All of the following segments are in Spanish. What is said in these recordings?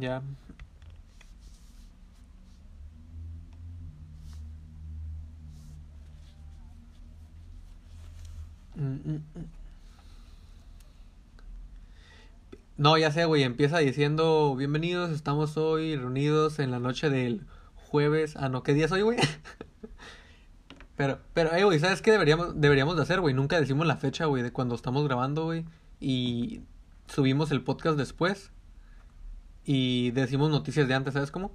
Ya. Mm, mm, mm. No, ya sé, güey, empieza diciendo, bienvenidos, estamos hoy reunidos en la noche del jueves. Ah, no, ¿qué día es hoy, güey? pero, pero, eh, güey, ¿sabes qué deberíamos, deberíamos de hacer, güey? Nunca decimos la fecha, güey, de cuando estamos grabando, güey. Y subimos el podcast después. Y decimos noticias de antes, ¿sabes cómo?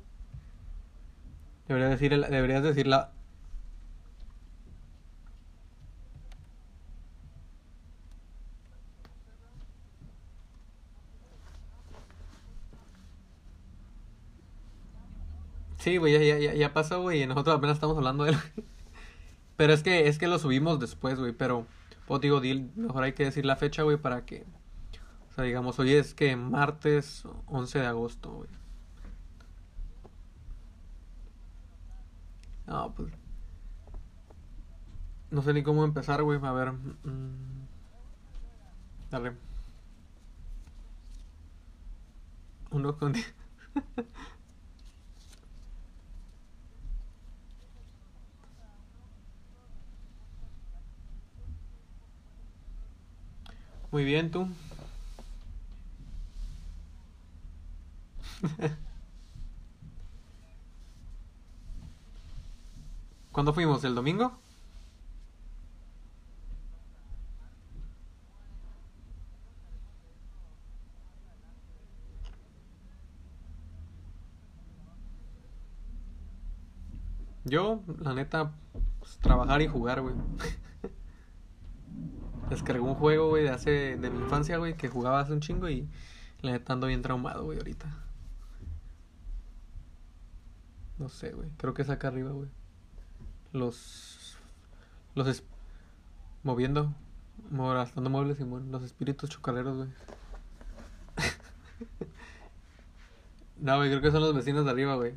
Deberías decir, deberías decir la, Sí, güey, ya, ya, ya pasó, güey, y nosotros apenas estamos hablando de él. Pero es que, es que lo subimos después, güey, pero, pues digo, mejor hay que decir la fecha, güey, para que, sea, digamos, hoy es que martes 11 de agosto, güey. No, pues, no sé ni cómo empezar, güey, a ver, mm, dale. Uno con... Muy bien, tú. ¿Cuándo fuimos? ¿El domingo? Yo, la neta, pues, trabajar y jugar, güey. Descargué un juego, güey, de hace, de mi infancia, güey, que jugaba hace un chingo y le ando bien traumado, güey, ahorita. No sé, güey. Creo que es acá arriba, güey. Los. Los. Es, moviendo. Gastando muebles y los espíritus chocaleros, güey. no, güey, creo que son los vecinos de arriba, güey.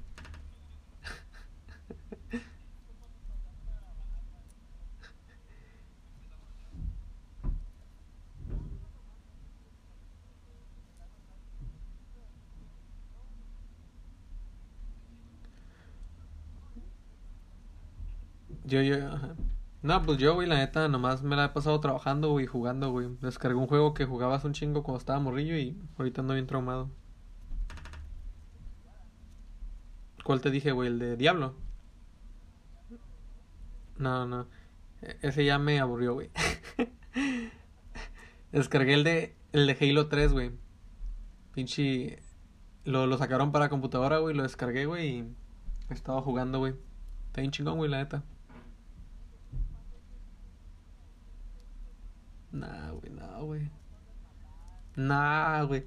Yo, yo, No, pues yo, güey, la neta, nomás me la he pasado trabajando, güey, jugando, güey. Descargué un juego que jugabas un chingo cuando estaba morrillo y ahorita ando bien traumado. ¿Cuál te dije, güey? ¿El de Diablo? No, no. E, ese ya me aburrió, güey. Descargué el de, el de Halo 3, güey. Pinche... Lo, lo sacaron para computadora, güey. Lo descargué, güey. Y he estado jugando, güey. Está bien chingón, güey, la neta. Nah, güey, no, güey. Nah, güey.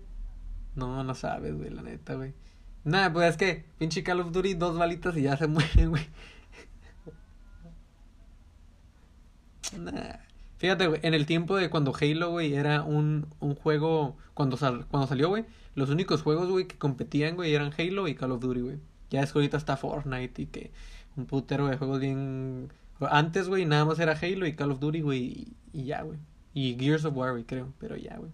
No, no sabes, güey, la neta, güey. Nah, pues es que pinche Call of Duty, dos balitas y ya se mueren, güey. Nah. Fíjate, güey, en el tiempo de cuando Halo, güey, era un, un juego, cuando, cuando salió, güey, los únicos juegos, güey, que competían, güey, eran Halo y Call of Duty, güey. Ya es que ahorita está Fortnite y que un putero de juegos bien... Antes, güey, nada más era Halo y Call of Duty, güey, y, y ya, güey. Y Gears of War, creo. Pero ya, güey.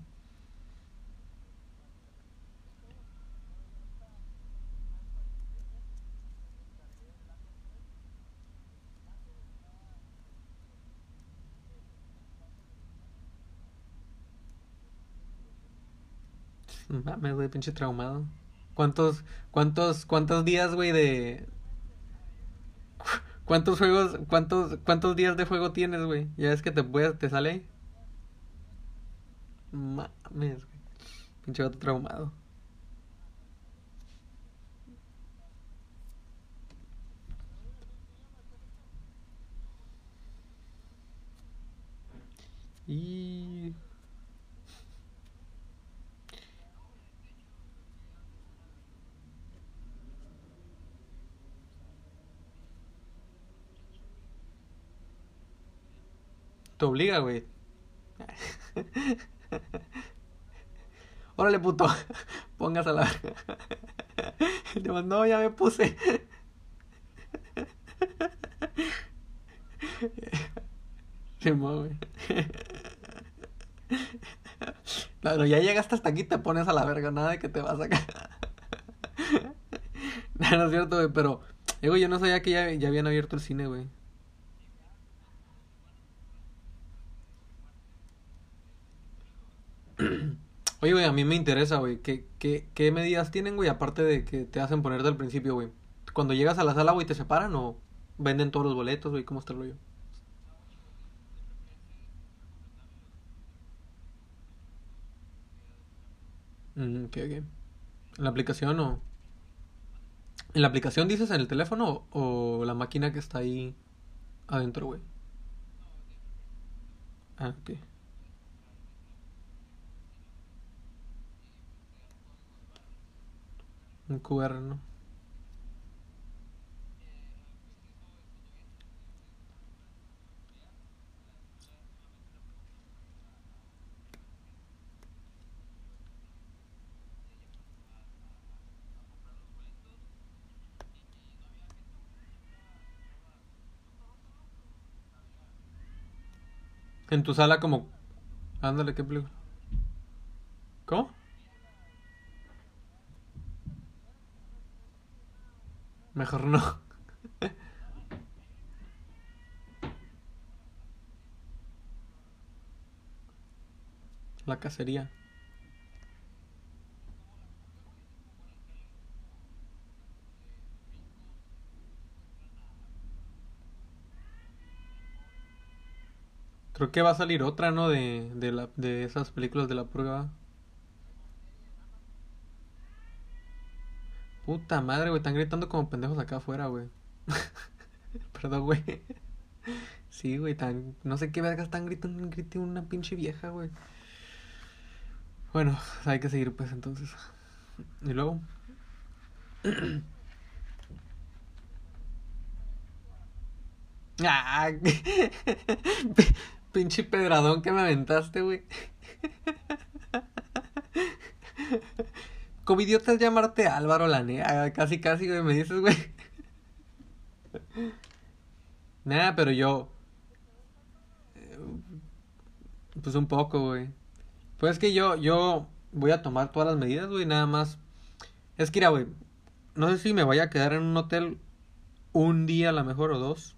Mames, güey, pinche traumado. ¿Cuántos, cuántos, cuántos días, güey, de... ¿Cuántos juegos, cuántos, cuántos días de juego tienes, güey? Ya es que te puedes, te sale Mames, güey. Pinche gato traumado. Y... Te obliga, güey. Órale, puto. Póngase a la no, ya me puse. Se mueve. Claro, ya llegaste hasta aquí, te pones a la verga, nada de que te vas a sacar. no, no es cierto, güey, pero... Eh, güey, yo no sabía que ya, ya habían abierto el cine, güey. Oye, güey, a mí me interesa, güey. ¿Qué, qué, qué medidas tienen, güey? Aparte de que te hacen poner del principio, güey. Cuando llegas a la sala, güey, ¿te separan o venden todos los boletos, güey? ¿Cómo está el rollo? Mm, ok. ¿En la aplicación o...? ¿En la aplicación dices en el teléfono o la máquina que está ahí adentro, güey? Ah, ok. Un QR. En tu sala como... Ándale, ¿qué película? ¿Cómo? Mejor no. La cacería. Creo que va a salir otra, ¿no? De, de, la, de esas películas de la prueba. Puta madre, güey. Están gritando como pendejos acá afuera, güey. Perdón, güey. Sí, güey. Tan... No sé qué vergas están gritando. Grite una pinche vieja, güey. Bueno, hay que seguir, pues, entonces. Y luego. Ah, pinche pedradón que me aventaste, güey. Como idiota es llamarte Álvaro la nea, casi casi, güey, me dices, güey. Nada, pero yo... eh, Pues un poco, güey. Pues es que yo, yo voy a tomar todas las medidas, güey, nada más. Es que, mira, güey, no sé si me voy a quedar en un hotel un día a lo mejor o dos,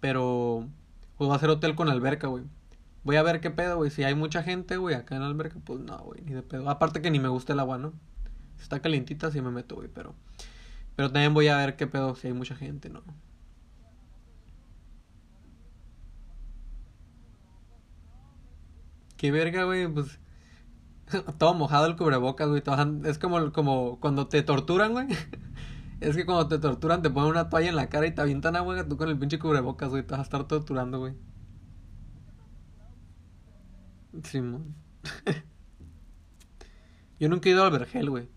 pero pues va a ser hotel con alberca, güey. Voy a ver qué pedo, güey. Si hay mucha gente, güey, acá en la alberca, pues no, güey, ni de pedo. Aparte que ni me gusta el agua, ¿no? Si está calientita, sí me meto, güey, pero... Pero también voy a ver qué pedo si hay mucha gente, ¿no? Qué verga, güey, pues... Todo mojado el cubrebocas, güey. todo Es como, como cuando te torturan, güey. Es que cuando te torturan te ponen una toalla en la cara y te avientan agua, tú con el pinche cubrebocas, güey. Te vas a estar torturando, güey. Simón. Yo nunca he ido al vergel, güey.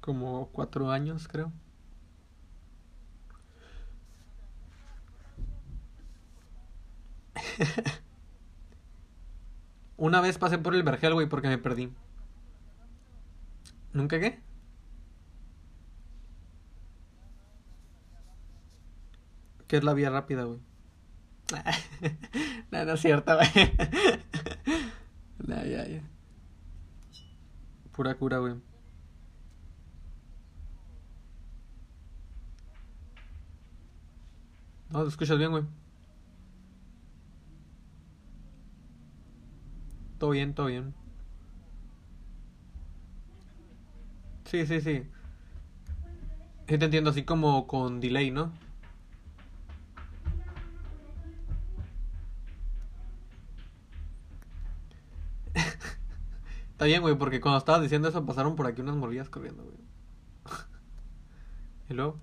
Como cuatro años, creo. Una vez pasé por el vergel, güey, porque me perdí. ¿Nunca qué? ¿Qué es la vía rápida, güey? No, no es cierto, güey. No, ya, ya. Pura cura, güey. No, te escuchas bien, güey. Todo bien, todo bien. Sí, sí, sí. Sí te entiendo, así como con delay, ¿no? Está bien, güey, porque cuando estabas diciendo eso pasaron por aquí unas morrillas corriendo, güey. ¿Y luego?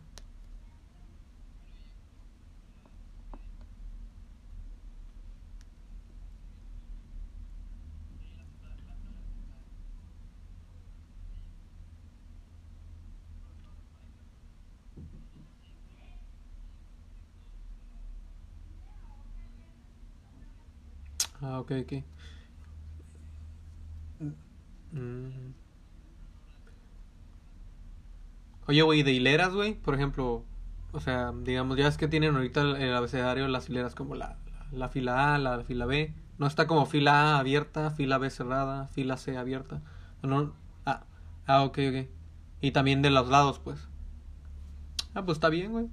Ah, ok, ok. Mm. Oye, güey, de hileras, güey, por ejemplo, o sea, digamos, ya es que tienen ahorita el, abecedario las hileras como la, la, la fila A, la, fila B, No está como fila A abierta, fila B cerrada, fila C abierta. No, ah, ah, ok, ok. Y también de los lados, pues. Ah, pues está bien, güey.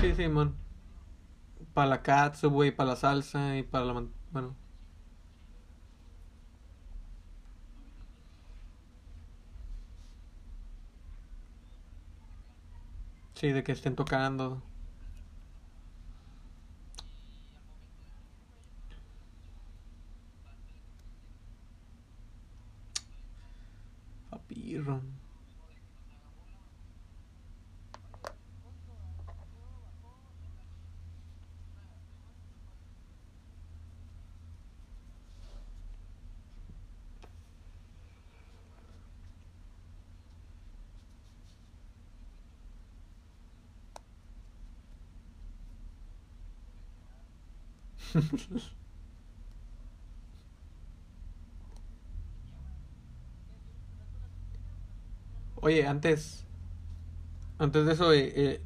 Sí, man. Para la katsu, güey, para la salsa y para la... Bueno, sí, de que estén tocando. Papirro. Oye, antes, antes de eso, eh, eh,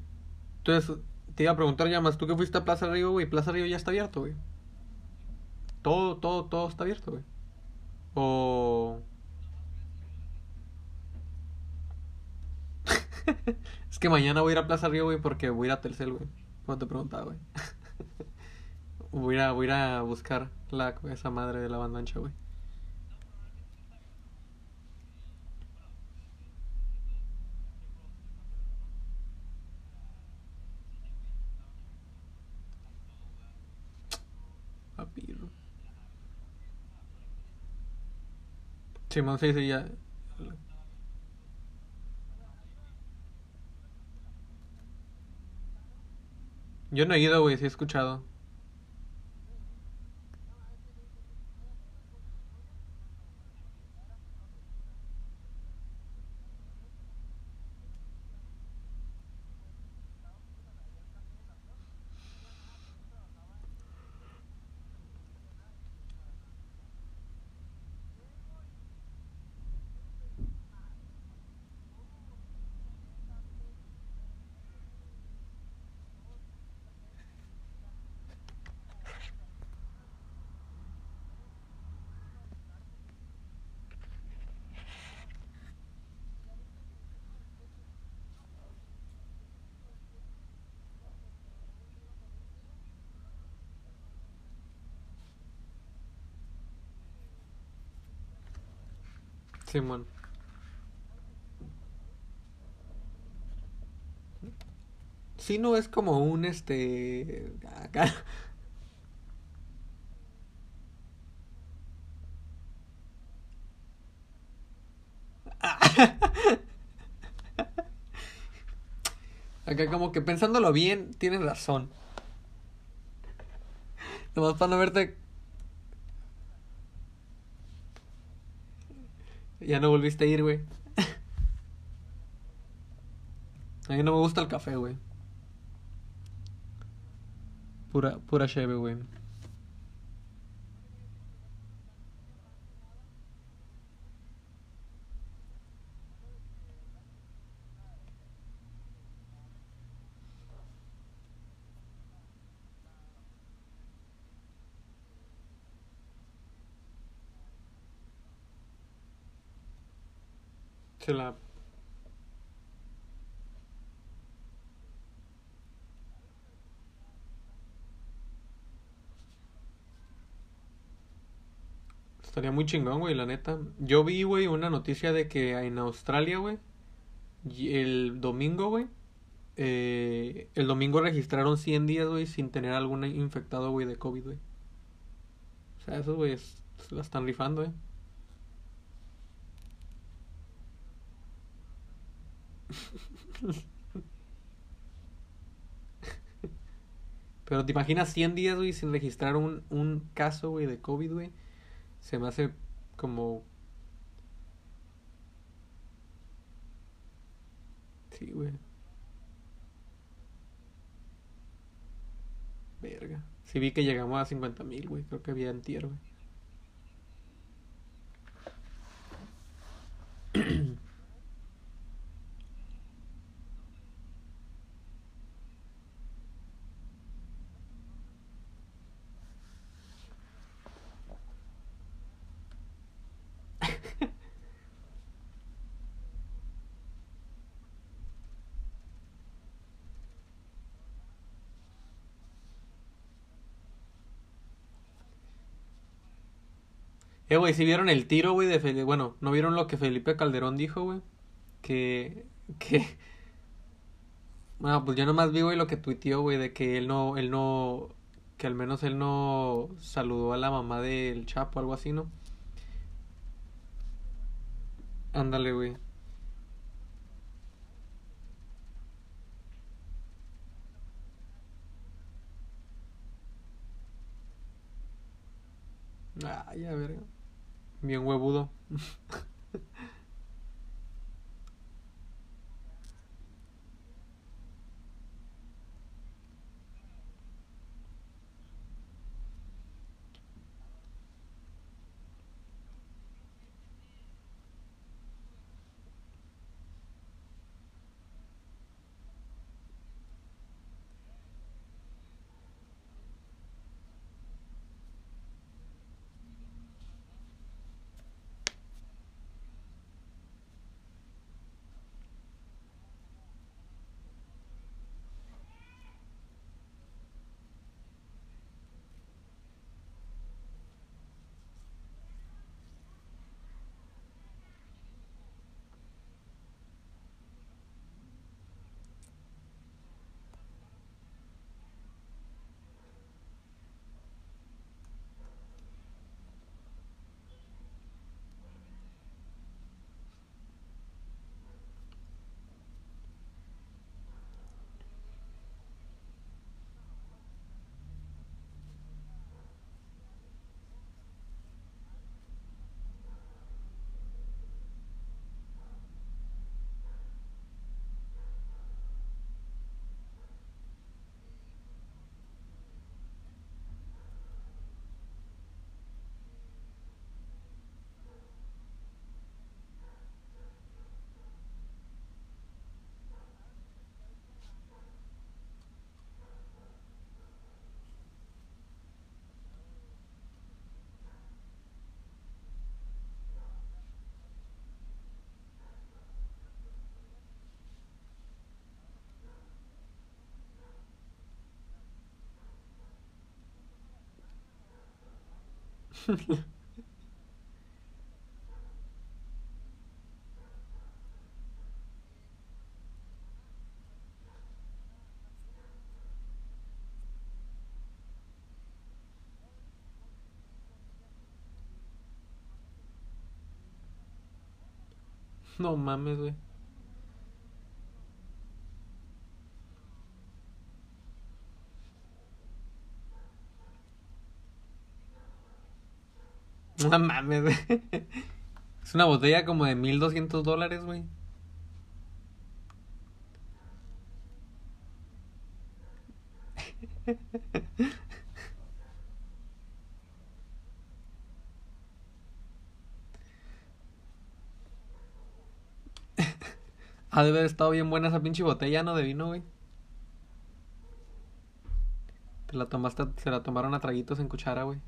entonces te iba a preguntar, Llamas, tú que fuiste a Plaza Río, güey, Plaza Río ya está abierto, güey. Todo, todo, todo está abierto, güey. O... Es que mañana voy a ir a Plaza Río, güey, porque voy a ir a Telcel, güey. Como te preguntaba, güey. Voy a, voy a buscar la, esa madre de la banda ancha, güey. Simón, sí, sí, ya. Yo no he ido, güey, sí he escuchado. Simón. Sí, no es como un, este... Acá. Acá como que pensándolo bien, tienes razón. Nomás para no verte... Ya no volviste a ir, güey. A mí no me gusta el café, güey. Pura, pura cheve, güey. Se la... Estaría muy chingón, güey, la neta. Yo vi, güey, una noticia de que en Australia, güey, el domingo, güey, eh, el domingo registraron 100 días, güey, sin tener algún infectado, güey, de COVID, güey. O sea, esos, güey, la están rifando, eh. Pero te imaginas 100 días, sin registrar un, un caso, de COVID. Se me hace como... Sí, güey. Verga. Sí vi que llegamos a 50 mil, güey. Creo que había antier, güey. Eh, güey, si vieron el tiro, güey, de Felipe... Bueno, ¿no vieron lo que Felipe Calderón dijo, güey? Que... Que... Bueno, pues yo nomás vi, güey, lo que tuiteó, güey, de que él no... Él no... Que al menos él no saludó a la mamá del Chapo, algo así, ¿no? Ándale, güey. Ay, a ver. Bien huevudo. No mames, güey. No mames. Es una botella como de 1200 dólares, güey. Ha de haber estado bien buena esa pinche botella, ¿no? De vino, güey. Te la tomaste, se la tomaron a traguitos en cuchara, güey.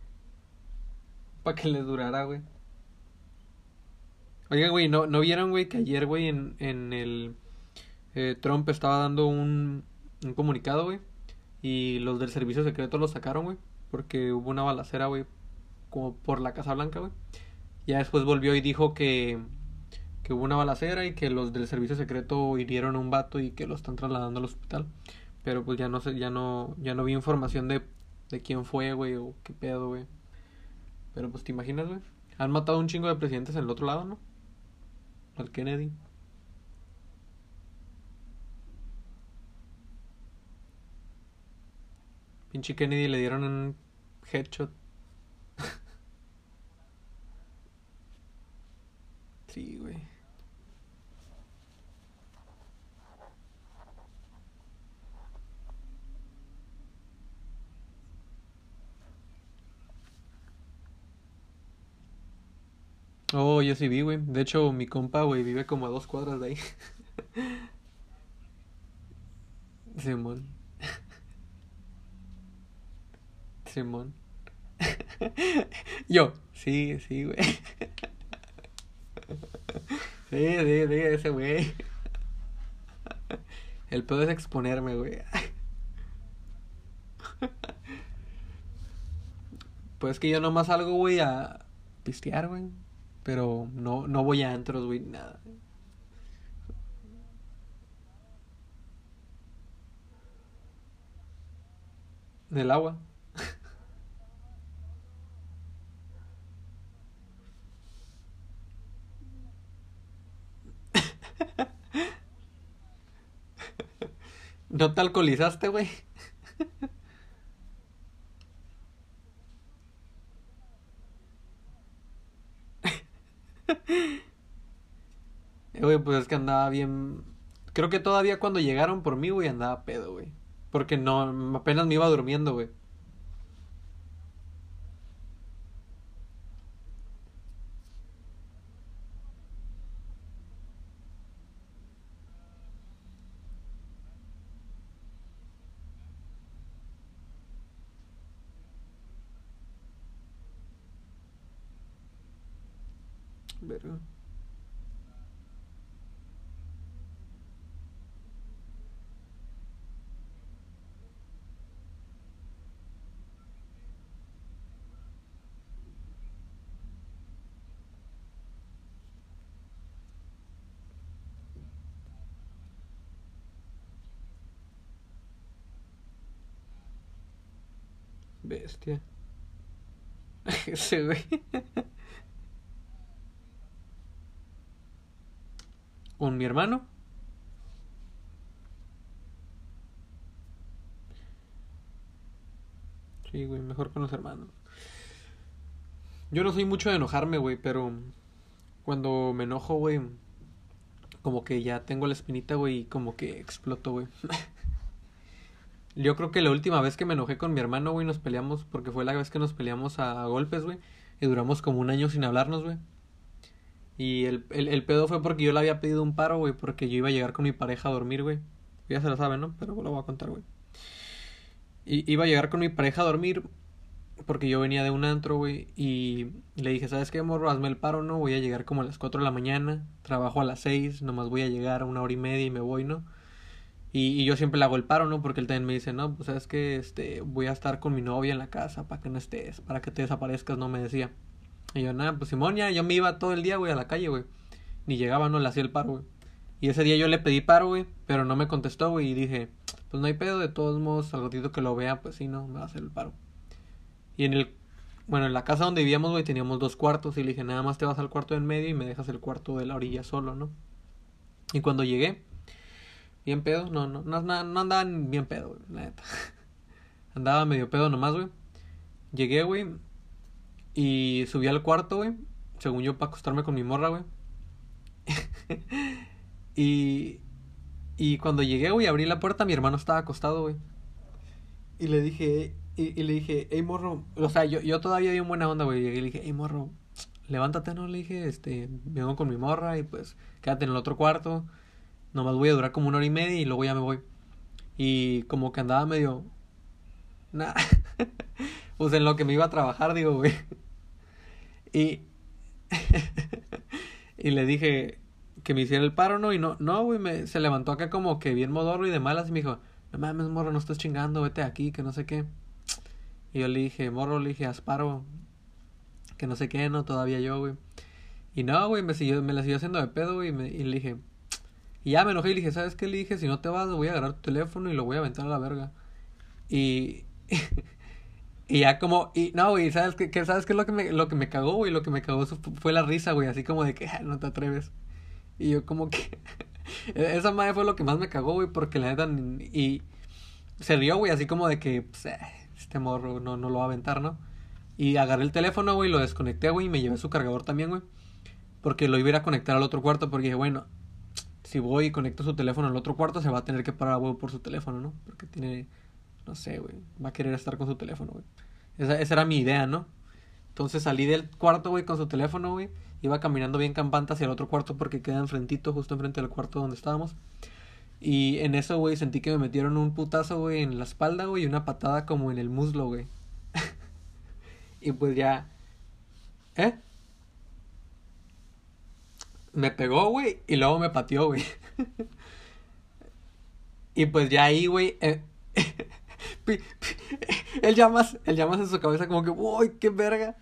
Para que les durara, güey. Oiga, güey, ¿no, ¿no vieron, güey, que ayer, güey, en, en el... eh, Trump estaba dando un, un comunicado, güey. Y los del servicio secreto lo sacaron, güey. Porque hubo una balacera, güey. Como por la Casa Blanca, güey. Ya después volvió y dijo que, que hubo una balacera y que los del servicio secreto hirieron a un vato y que lo están trasladando al hospital. Pero pues ya no sé, ya no, ya no vi información de, de quién fue, güey, o qué pedo, güey. Pero pues te imaginas, güey. Han matado un chingo de presidentes en el otro lado, ¿no? Al Kennedy. Pinche Kennedy le dieron un headshot. Sí, güey. Oh, yo sí vi, güey. De hecho, mi compa, güey, vive como a dos cuadras de ahí. Simón. Simón. Yo, sí, sí, güey. Sí, sí, sí, ese güey. El pedo es exponerme, güey. Pues que yo nomás salgo, güey, a, pistear, güey. Pero no, no voy a antros, güey, nada. Del agua. ¿No te alcoholizaste, güey? Eh, güey, pues es que andaba bien. Creo que todavía cuando llegaron por mí, güey, andaba pedo, güey. Porque no, apenas me iba durmiendo, güey. Verga. Bestia. Ese güey. ¿Con mi hermano? Sí, güey, mejor con los hermanos. Yo no soy mucho de enojarme, güey, pero cuando me enojo, güey, como que ya tengo la espinita, güey, y como que exploto, güey. Yo creo que la última vez que me enojé con mi hermano, güey, nos peleamos, porque fue la vez que nos peleamos a, golpes, güey, y duramos como un año sin hablarnos, güey. Y el, el, el, pedo fue porque yo le había pedido un paro, güey, porque yo iba a llegar con mi pareja a dormir, güey. Ya se lo saben, ¿no? Pero lo voy a contar, güey. Y iba a llegar con mi pareja a dormir porque yo venía de un antro, güey, y le dije, ¿sabes qué, morro? Hazme el paro, ¿no? Voy a llegar como a las 4 de la mañana, trabajo a las 6, nomás voy a llegar a una hora y media y me voy, ¿no? Y, y yo siempre le hago el paro, ¿no? Porque él también me dice, no, pues sabes que este, voy a estar con mi novia en la casa para que no estés, para que te desaparezcas, no me decía. Y yo, nada, pues Simón, yo me iba todo el día, güey, a la calle, güey. Ni llegaba, no le hacía el paro, güey. Y ese día yo le pedí paro, güey, pero no me contestó, güey, y dije, pues no hay pedo, de todos modos, al ratito que lo vea, pues sí, no, me va a hacer el paro. Y en el, bueno, en la casa donde vivíamos, güey, teníamos dos cuartos, y le dije, nada más te vas al cuarto en medio y me dejas el cuarto de la orilla solo, ¿no? Y cuando llegué, bien pedo, no, no, no, no andaba bien pedo, güey, la neta. andaba medio pedo nomás, güey. Llegué, güey, y subí al cuarto, güey. Según yo, para acostarme con mi morra, güey. y, y cuando llegué, güey, abrí la puerta, mi hermano estaba acostado, güey. Y le dije, y, y, le dije, hey, morro. O sea, yo, yo todavía bien buena onda, güey. Llegué y le dije, hey, morro, levántate, ¿no? Le dije, este, vengo con mi morra y pues quédate en el otro cuarto. Nomás voy a durar como una hora y media y luego ya me voy. Y como que andaba medio... Nah. pues en lo que me iba a trabajar, digo, güey. Y, y le dije que me hiciera el paro, ¿no? Y no, no, güey, me, se levantó acá como que bien modorro y de malas y me dijo, no mames, morro, no estás chingando, vete aquí, que no sé qué. Y yo le dije, morro, le dije, asparo, que no sé qué, no, todavía yo, güey. Y no, güey, me, siguió, me la siguió haciendo de pedo, güey, y, me, y le dije, y ya me enojé y le dije, ¿sabes qué? Le dije, si no te vas, voy a agarrar tu teléfono y lo voy a aventar a la verga. Y... Y ya como, y no, güey, ¿sabes qué, ¿sabes qué es lo que me, lo que me cagó, güey? Lo que me cagó fue la risa, güey, así como de que, ah, no te atreves. Y yo como que, esa madre fue lo que más me cagó, güey, porque la neta, y se rió, güey, así como de que, pues, eh, este morro no, no lo va a aventar, ¿no? Y agarré el teléfono, güey, lo desconecté, güey, y me llevé su cargador también, güey. Porque lo iba a ir a conectar al otro cuarto, porque dije, bueno, si voy y conecto su teléfono al otro cuarto, se va a tener que parar a por su teléfono, ¿no? Porque tiene no sé, güey, va a querer estar con su teléfono, güey. Esa, esa era mi idea, ¿no? Entonces salí del cuarto, güey, con su teléfono, güey. Iba caminando bien campante hacia el otro cuarto porque queda enfrentito, justo enfrente del cuarto donde estábamos. Y en eso, güey, sentí que me metieron un putazo, güey, en la espalda, güey, y una patada como en el muslo, güey. y pues ya... ¿Eh? Me pegó, güey, y luego me pateó, güey. y pues ya ahí, güey... Eh... él llamas, él llamas en su cabeza como que, uy, qué verga.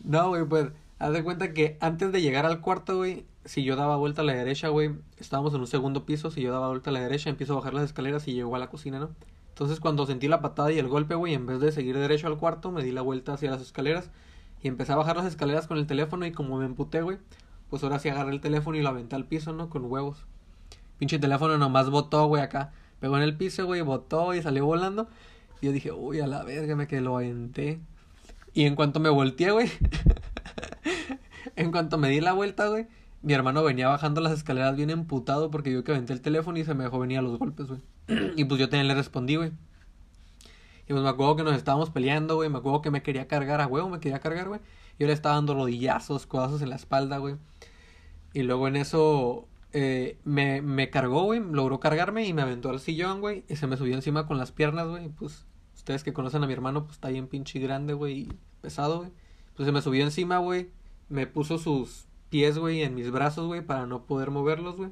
No, güey, pues, haz de cuenta que antes de llegar al cuarto, güey, si yo daba vuelta a la derecha, güey, estábamos en un segundo piso, si yo daba vuelta a la derecha, empiezo a bajar las escaleras y llego a la cocina, ¿no? Entonces cuando sentí la patada y el golpe, güey, en vez de seguir derecho al cuarto, me di la vuelta hacia las escaleras y empecé a bajar las escaleras con el teléfono y como me emputé, güey, pues ahora sí agarré el teléfono y lo aventé al piso, ¿no? Con huevos. Pinche teléfono nomás botó, güey, acá. Pegó en el piso, güey, botó y salió volando. Y yo dije, uy, a la verga, me que lo aventé. Y en cuanto me volteé, güey, en cuanto me di la vuelta, güey, mi hermano venía bajando las escaleras bien emputado porque yo que aventé el teléfono y se me dejó venir a los golpes, güey. y pues yo también le respondí, güey. Y pues me acuerdo que nos estábamos peleando, güey. Me acuerdo que me quería cargar a huevo, me quería cargar, güey. Yo le estaba dando rodillazos, codazos en la espalda, güey. Y luego en eso eh, me, me cargó, güey. Logró cargarme y me aventó al sillón, güey. Y se me subió encima con las piernas, güey. Pues ustedes que conocen a mi hermano, pues está bien pinche grande, güey. Y pesado, güey. Pues se me subió encima, güey. Me puso sus pies, güey, en mis brazos, güey, para no poder moverlos, güey.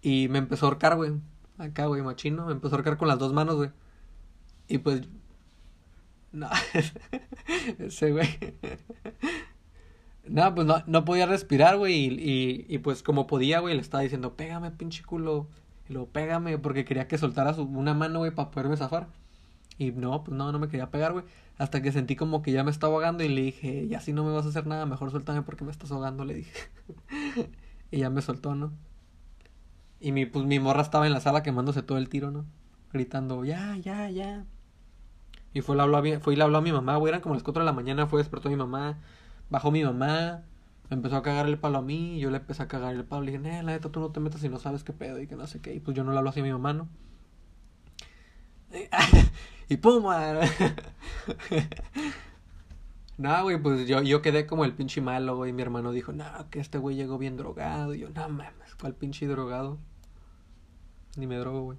Y me empezó a ahorcar, güey. Acá, güey, machino. Me empezó a ahorcar con las dos manos, güey. Y pues. No. Ese, güey. No, pues no, no podía respirar, güey. Y, y, y, pues como podía, güey, le estaba diciendo, pégame, pinche culo. Y luego, pégame, porque quería que soltara su, una mano, güey, para poderme zafar. Y no, pues no, no me quería pegar, güey. Hasta que sentí como que ya me estaba ahogando y le dije, ya si no me vas a hacer nada, mejor suéltame porque me estás ahogando, le dije. y ya me soltó, ¿no? Y mi, pues mi morra estaba en la sala quemándose todo el tiro, ¿no? Gritando, ya, ya, ya. Y fue, le habló a, fue y le habló a mi mamá, güey, eran como las 4 de la mañana, fue, despertó mi mamá, bajó mi mamá, empezó a cagar el palo a mí, y yo le empecé a cagar el palo, le dije, eh, la neta, tú no te metas si no sabes qué pedo y que no sé qué, y pues yo no le hablo así a mi mamá, ¿no? y pum, No, güey, pues yo, yo quedé como el pinche malo, güey. Mi hermano dijo, no, que este güey llegó bien drogado. Y yo, no mames, ¿cuál pinche drogado? Ni me drogo, güey.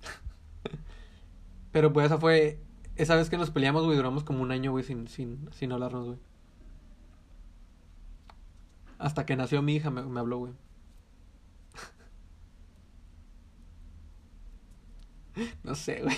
Pero pues esa fue. Esa vez que nos peleamos, güey, duramos como un año, güey, sin, sin, sin hablarnos, güey. Hasta que nació mi hija me, me habló, güey. No sé, güey.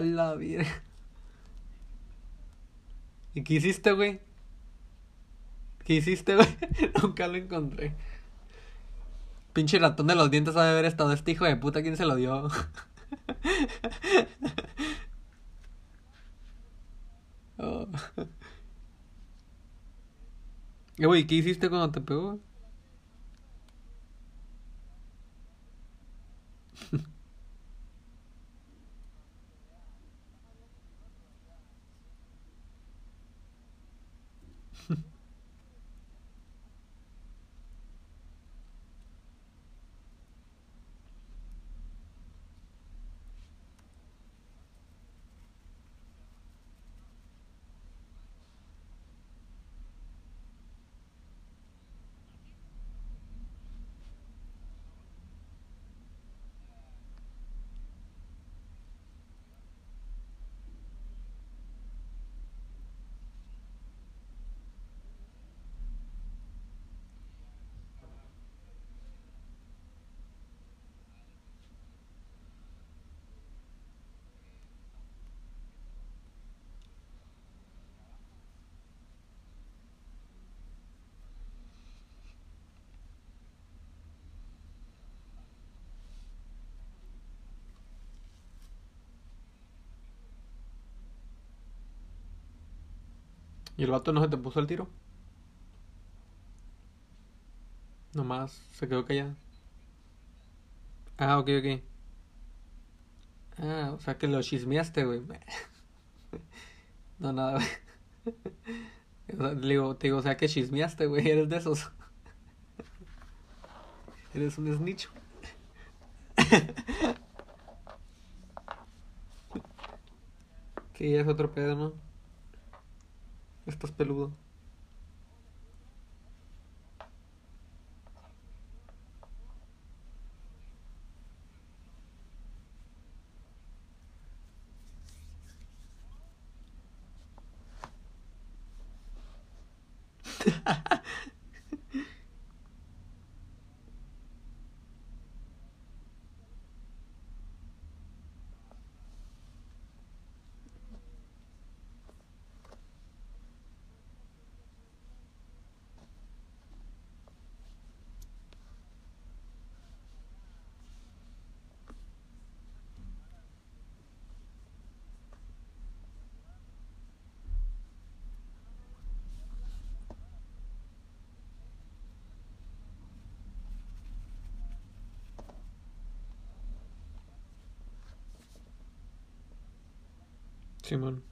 La vida. ¿Y qué hiciste, güey? ¿Qué hiciste, güey? Nunca lo encontré. Pinche ratón de los dientes ha de haber estado este hijo de puta. ¿Quién se lo dio? oh. Güey, ¿qué hiciste cuando te pegó? ¿Y el vato no se te puso el tiro? Nomás se quedó callado. Ah, ok, ok. Ah, o sea que lo chismeaste, güey. No, nada, güey. Le digo, te digo, o sea que chismeaste, güey. Eres de esos. Eres un snitch. Sí, es otro pedo, ¿no? Estás peludo. Simón.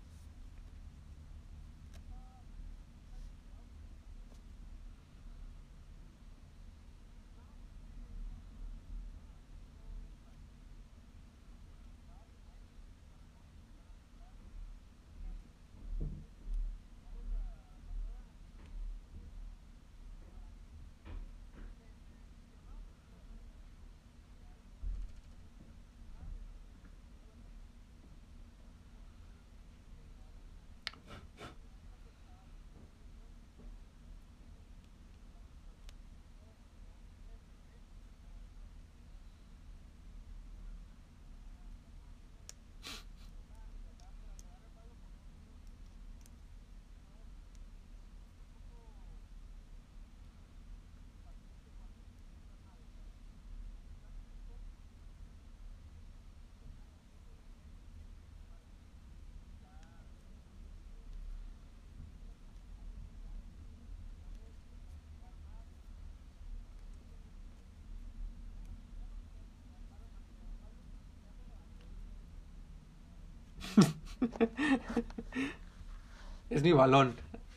es mi balón.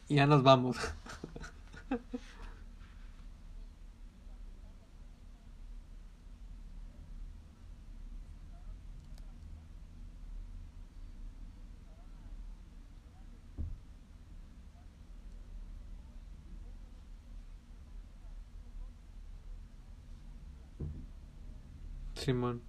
Y ya nos vamos. Simón.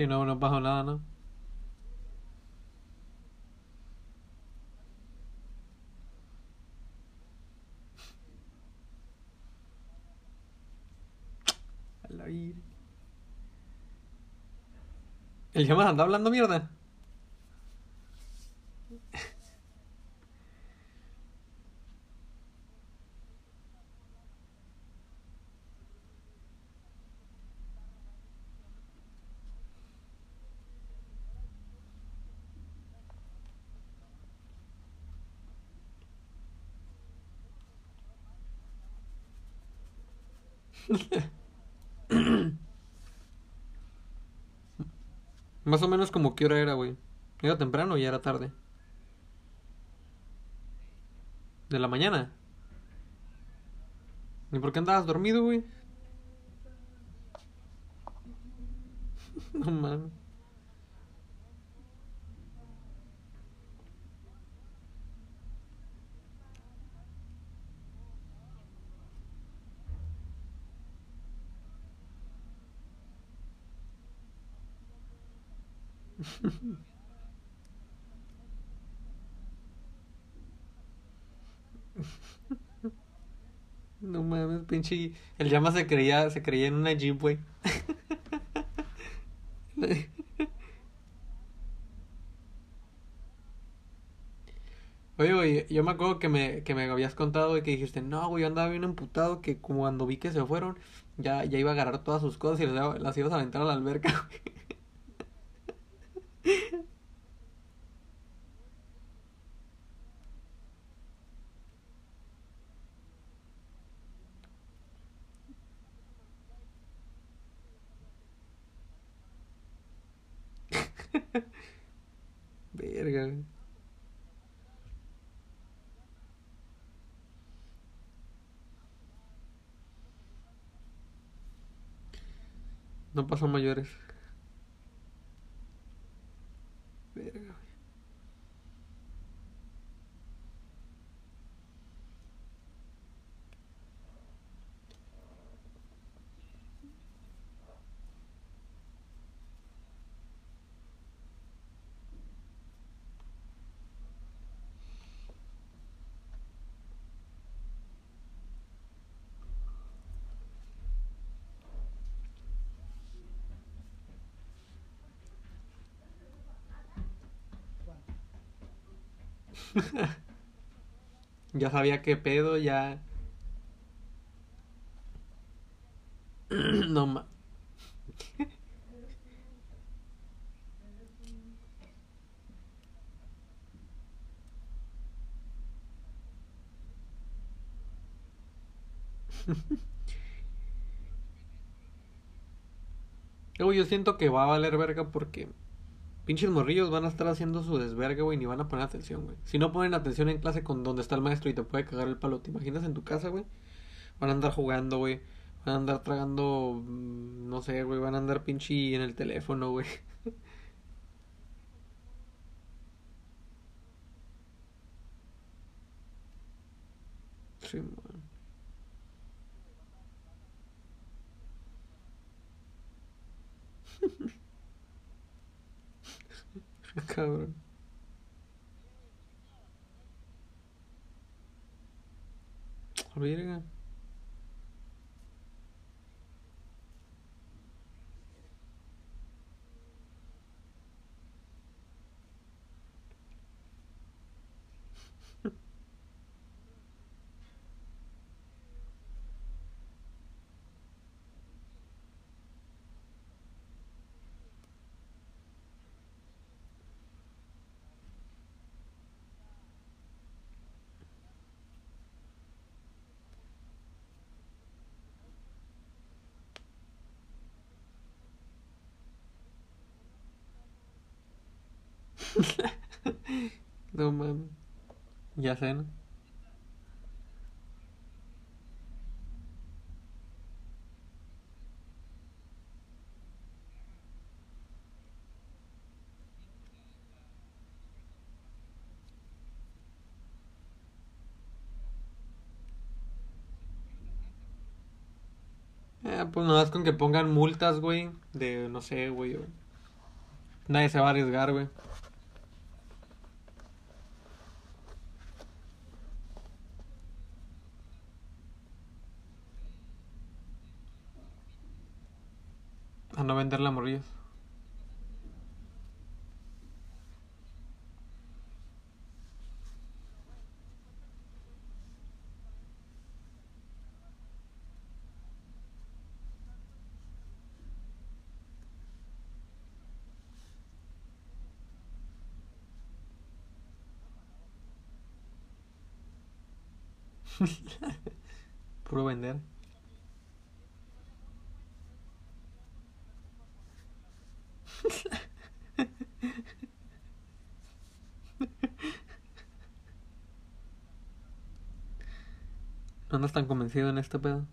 Sí, no, no pasó nada, ¿no? El Llamas anda hablando mierda. Más o menos como qué hora era, güey. ¿Era temprano o ya era tarde? ¿De la mañana? ¿Y por qué andabas dormido, güey? No mames. No mames, pinche. El llama se creía, se creía en una Jeep, güey. Oye, güey, yo me acuerdo que me, que me habías contado y que dijiste, no, güey, yo andaba bien emputado que cuando vi que se fueron, Ya, ya iba a agarrar todas sus cosas y las, las ibas a aventar a la alberca, güey. Verga. No pasó a mayores. Verga, güey. Ya sabía qué pedo, ya. No ma. Yo siento que va a valer verga porque pinches morrillos van a estar haciendo su desvergue, güey, ni van a poner atención, güey. Si no ponen atención en clase con donde está el maestro y te puede cagar el palo, ¿te imaginas en tu casa, güey? Van a andar jugando, güey. Van a andar tragando, mm, no sé, güey, van a andar pinche en el teléfono, güey. Sí, man. Cabrón. Verga. No mames. Ya ¿no? Eh, pues nada más con que pongan multas, güey. De, no sé, güey. Nadie se va a arriesgar, güey. No venderla a morrillos. Puro vender. No andas tan convencido en este pedo.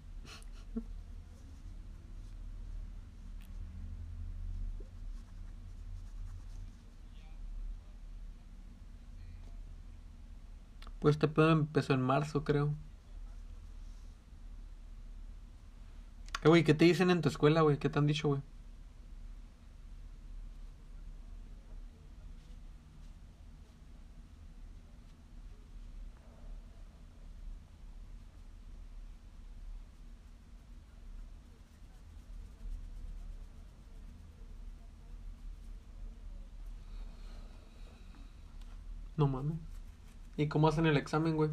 Pues este pedo empezó en marzo, creo. Eh, güey, ¿qué te dicen en tu escuela, güey? ¿Qué te han dicho, güey? No mames. ¿Y cómo hacen el examen, güey?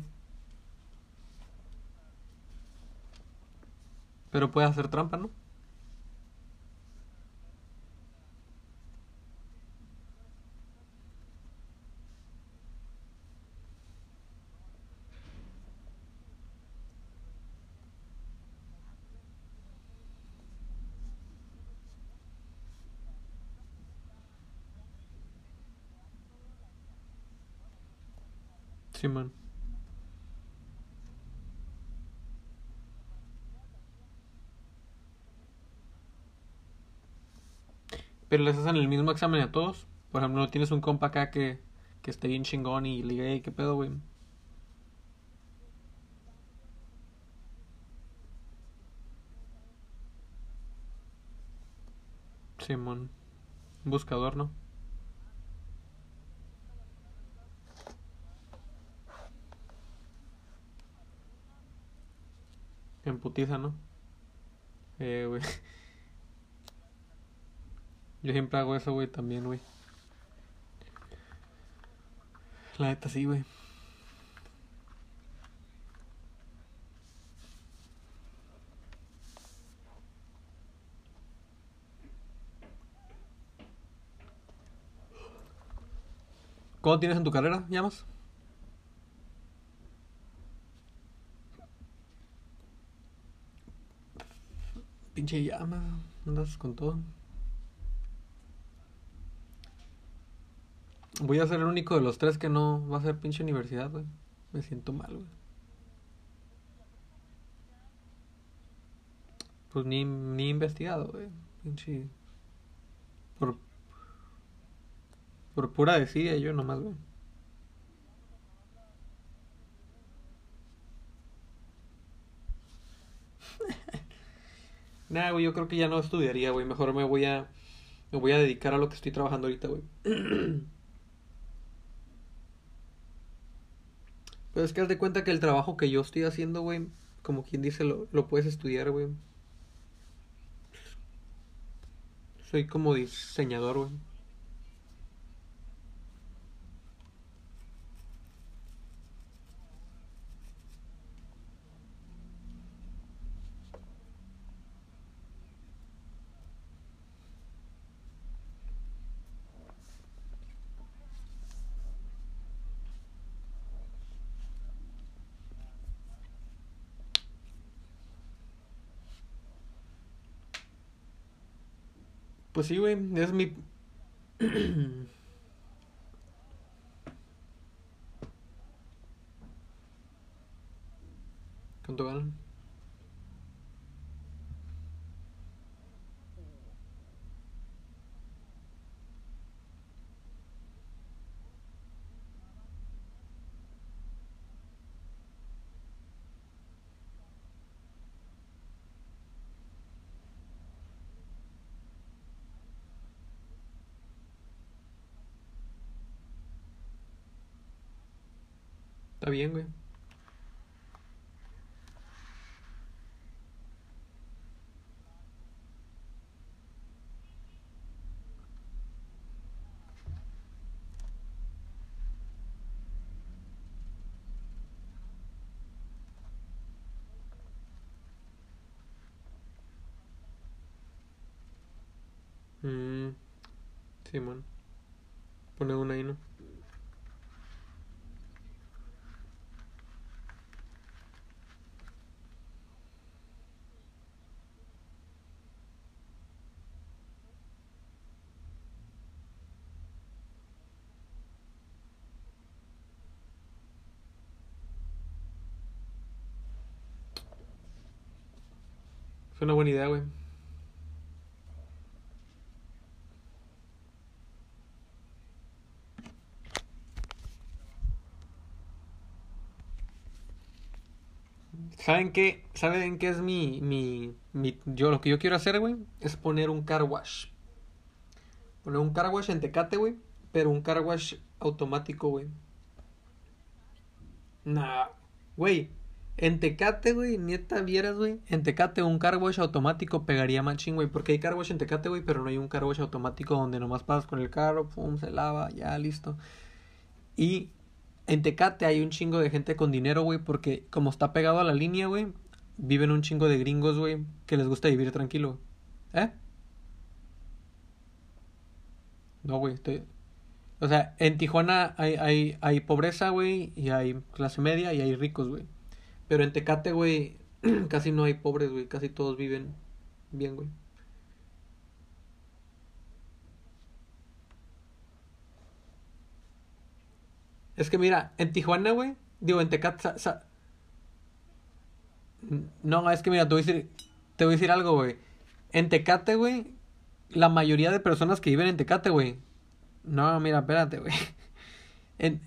Pero puede hacer trampa, ¿no? Sí, man. Pero les hacen el mismo examen a todos. Por ejemplo, no tienes un compa acá que, que esté bien chingón y ligue, "Ey, ¿qué pedo, güey? Simón. Buscador, ¿no? En putiza, ¿no? Eh, güey. Yo siempre hago eso, güey, también, güey. La neta sí, güey. ¿Cuándo tienes en tu carrera, llamas? Pinche llama, andas con todo. Voy a ser el único de los tres que no va a ser pinche universidad, güey. Me siento mal, güey. Pues ni, ni investigado, güey. Pinche. Por, por pura desidia yo nomás, güey. Nah, güey, yo creo que ya no estudiaría, güey. Mejor me voy a. Me voy a dedicar a lo que estoy trabajando ahorita, güey. Pero es que haz de cuenta que el trabajo que yo estoy haciendo, güey, como quien dice, lo, lo puedes estudiar, güey. Soy como diseñador, güey. Pues sí, güey, es mi... ¿Cuánto ganan? Está bien, güey. Mm, Simón. Pone una ahí, ¿no? Una buena idea, güey. ¿Saben qué? ¿Saben qué es mi, mi, mi, yo lo que yo quiero hacer, güey? Es poner un car wash. Poner un car wash en Tecate, güey. Pero un car wash automático, güey. Nah, güey. En Tecate, güey, neta, vieras, güey. En Tecate un car wash automático pegaría machín, güey. Porque hay car en Tecate, güey, pero no hay un car wash automático donde nomás pasas con el carro, pum, se lava, ya, listo. Y en Tecate hay un chingo de gente con dinero, güey, porque como está pegado a la línea, güey, viven un chingo de gringos, güey, que les gusta vivir tranquilo. ¿Eh? No, güey, estoy... O sea, en Tijuana hay, hay, hay pobreza, güey, y hay clase media y hay ricos, güey. Pero en Tecate, güey, casi no hay pobres, güey. Casi todos viven bien, güey. Es que mira, en Tijuana, güey, digo, en Tecate, sa- sa- no, es que mira, te voy a decir, te voy a decir algo, güey. En Tecate, güey, la mayoría de personas que viven en Tecate, güey. No, mira, espérate, güey. En,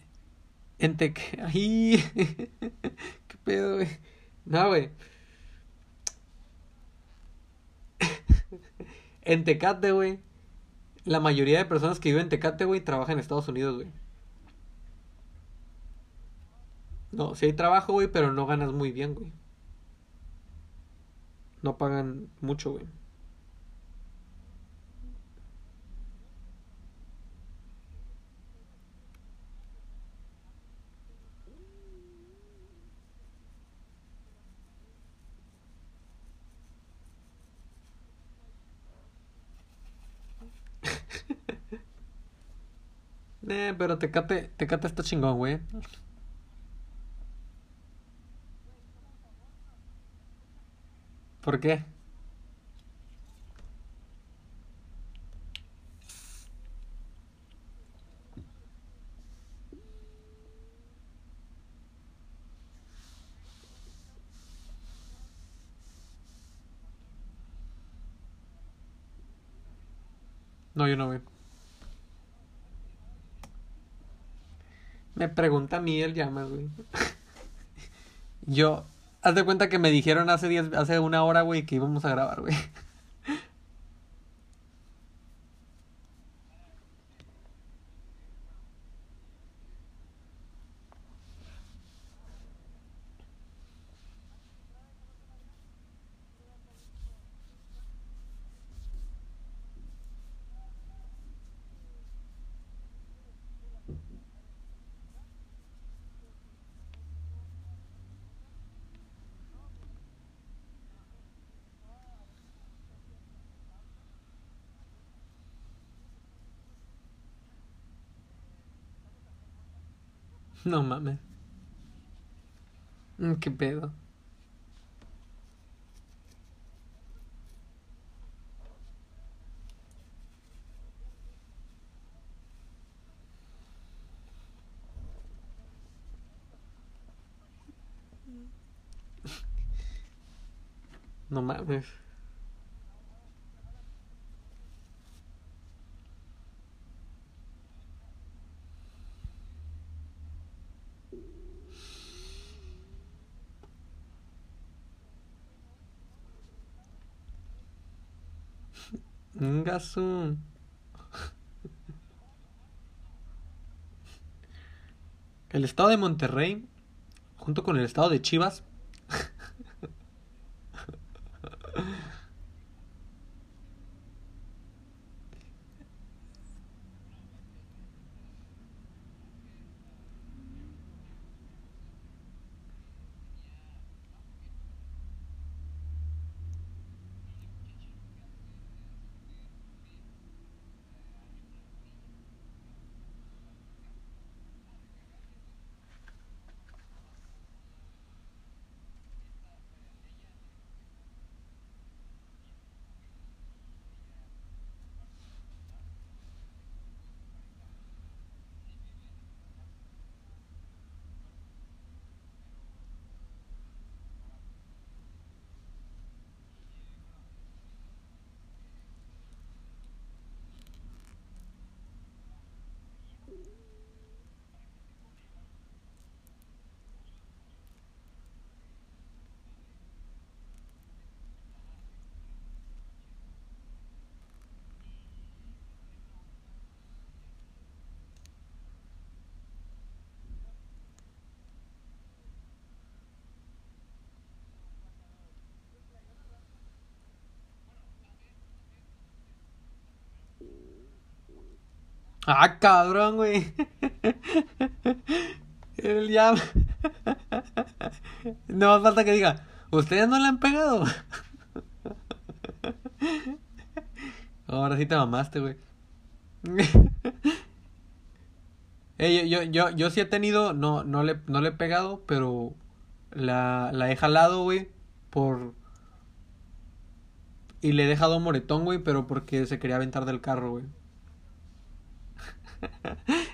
en Tec... Pedo, güey. No, güey. En Tecate, güey. La mayoría de personas que viven en Tecate, güey, trabajan en Estados Unidos, güey. No, sí hay trabajo, güey, pero no ganas muy bien, güey. No pagan mucho, güey. Eh, pero Tecate, Tecate está chingón, güey. ¿Por qué? No, yo no, güey. Me pregunta a mí el llamas, güey. Yo, haz de cuenta que me dijeron hace diez, hace una hora, güey, que íbamos a grabar, güey. No mames. Mm, ¿Qué pedo? No mames. El estado de Monterrey, junto con el estado de Chivas, Ah, cabrón, güey. El llama. No más falta que diga, ¿Ustedes no le han pegado? Ahora sí te mamaste, güey. Eh, yo, yo, yo, sí he tenido, no, no le, no le he pegado, pero la, la he jalado, güey, por... Y le he dejado moretón, güey, pero porque se quería aventar del carro, güey.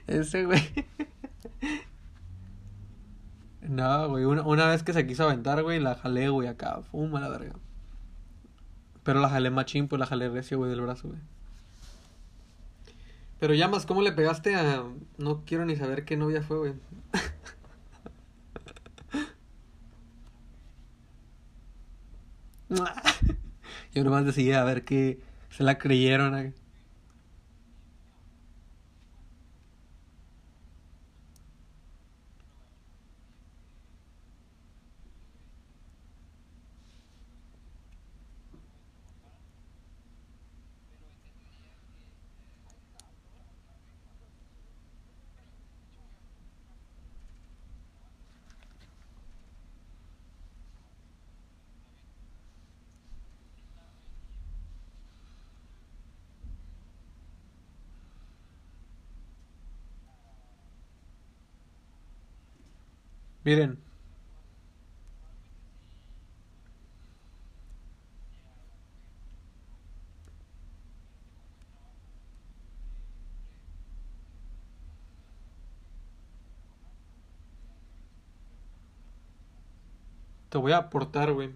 Ese, güey. No, güey, una, una, vez que se quiso aventar, güey, la jalé, güey, acá, fuma la verga. Pero la jalé machín, pues la jalé recio, güey, del brazo, güey. Pero llamas, ¿cómo le pegaste a... No quiero ni saber qué novia fue, güey. Yo nomás decidí a ver qué se la creyeron. Miren. Te voy a aportar, güey.